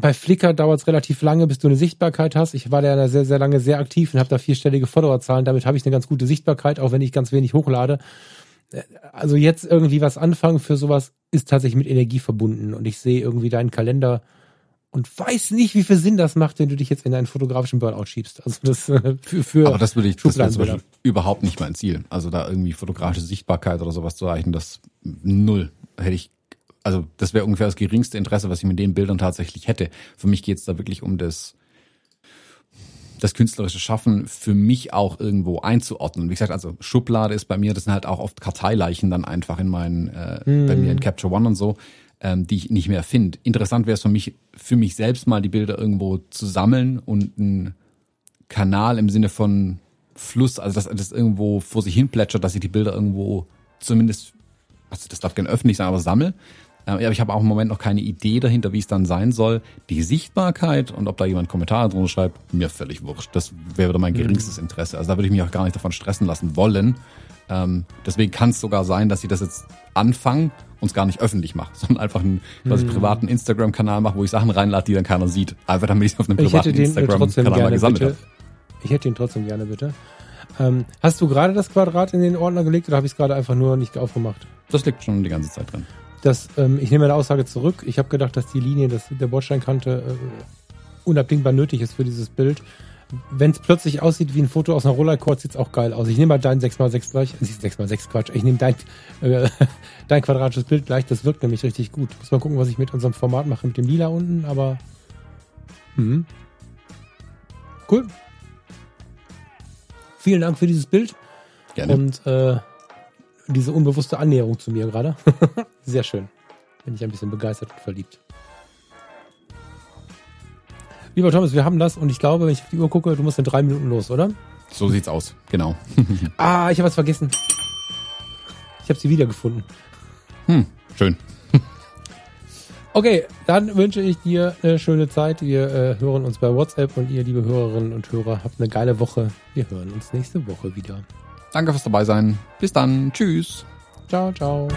Bei Flickr dauert es relativ lange, bis du eine Sichtbarkeit hast. Ich war da sehr, sehr lange sehr aktiv und habe da vierstellige Followerzahlen. Damit habe ich eine ganz gute Sichtbarkeit, auch wenn ich ganz wenig hochlade also jetzt irgendwie was anfangen für sowas ist tatsächlich mit Energie verbunden und ich sehe irgendwie deinen Kalender und weiß nicht, wie viel Sinn das macht, wenn du dich jetzt in einen fotografischen Burnout schiebst. Also das äh, für, für Aber das würde ich das wäre zum Beispiel überhaupt nicht mein Ziel. Also da irgendwie fotografische Sichtbarkeit oder sowas zu erreichen, das null hätte ich also das wäre ungefähr das geringste Interesse, was ich mit den Bildern tatsächlich hätte. Für mich geht es da wirklich um das das künstlerische Schaffen für mich auch irgendwo einzuordnen. Wie gesagt, also Schublade ist bei mir, das sind halt auch oft Karteileichen dann einfach in meinen, äh, hm. bei mir in Capture One und so, ähm, die ich nicht mehr finde. Interessant wäre es für mich, für mich selbst mal die Bilder irgendwo zu sammeln und einen Kanal im Sinne von Fluss, also dass das irgendwo vor sich hin plätschert, dass ich die Bilder irgendwo zumindest, also das darf gerne öffentlich sein, aber sammel. Äh, aber ich habe auch im Moment noch keine Idee dahinter, wie es dann sein soll. Die Sichtbarkeit und ob da jemand Kommentare drunter schreibt, mir völlig wurscht. Das wäre mein geringstes Interesse. Also da würde ich mich auch gar nicht davon stressen lassen wollen. Ähm, deswegen kann es sogar sein, dass sie das jetzt anfangen und es gar nicht öffentlich mache, sondern einfach einen quasi Mhm. privaten Instagram-Kanal mache, wo ich Sachen reinlade, die dann keiner sieht. Einfach damit ich es auf einem privaten äh, Instagram-Kanal mal gesammelt bitte. habe. Ich hätte ihn trotzdem gerne bitte. Ähm, hast du gerade das Quadrat in den Ordner gelegt oder habe ich es gerade einfach nur nicht aufgemacht? Das liegt schon die ganze Zeit drin. Das, ähm, ich nehme meine Aussage zurück. Ich habe gedacht, dass die Linie das, der Bordsteinkante äh, unabdingbar nötig ist für dieses Bild. Wenn es plötzlich aussieht wie ein Foto aus einer Rollercord, sieht es auch geil aus. Ich nehme mal dein 6x6 gleich. äh, 6x6 Quatsch. Ich nehme dein, äh, dein quadratisches Bild gleich. Das wirkt nämlich richtig gut. Muss mal gucken, was ich mit unserem Format mache, mit dem Lila unten, aber. Mhm. Cool. Vielen Dank für dieses Bild Gerne. und äh, diese unbewusste Annäherung zu mir gerade. Sehr schön. Bin ich ein bisschen begeistert und verliebt. Lieber Thomas, wir haben das und ich glaube, wenn ich auf die Uhr gucke, du musst in drei Minuten los, oder? so sieht's aus. Genau. Ah, ich habe was vergessen. Ich habe sie wiedergefunden. Hm, schön. Okay, dann wünsche ich dir eine schöne Zeit. Wir äh, hören uns bei WhatsApp und ihr, liebe Hörerinnen und Hörer, habt eine geile Woche. Wir hören uns nächste Woche wieder. Danke fürs dabei sein. Bis dann. Tschüss. Ciao, ciao.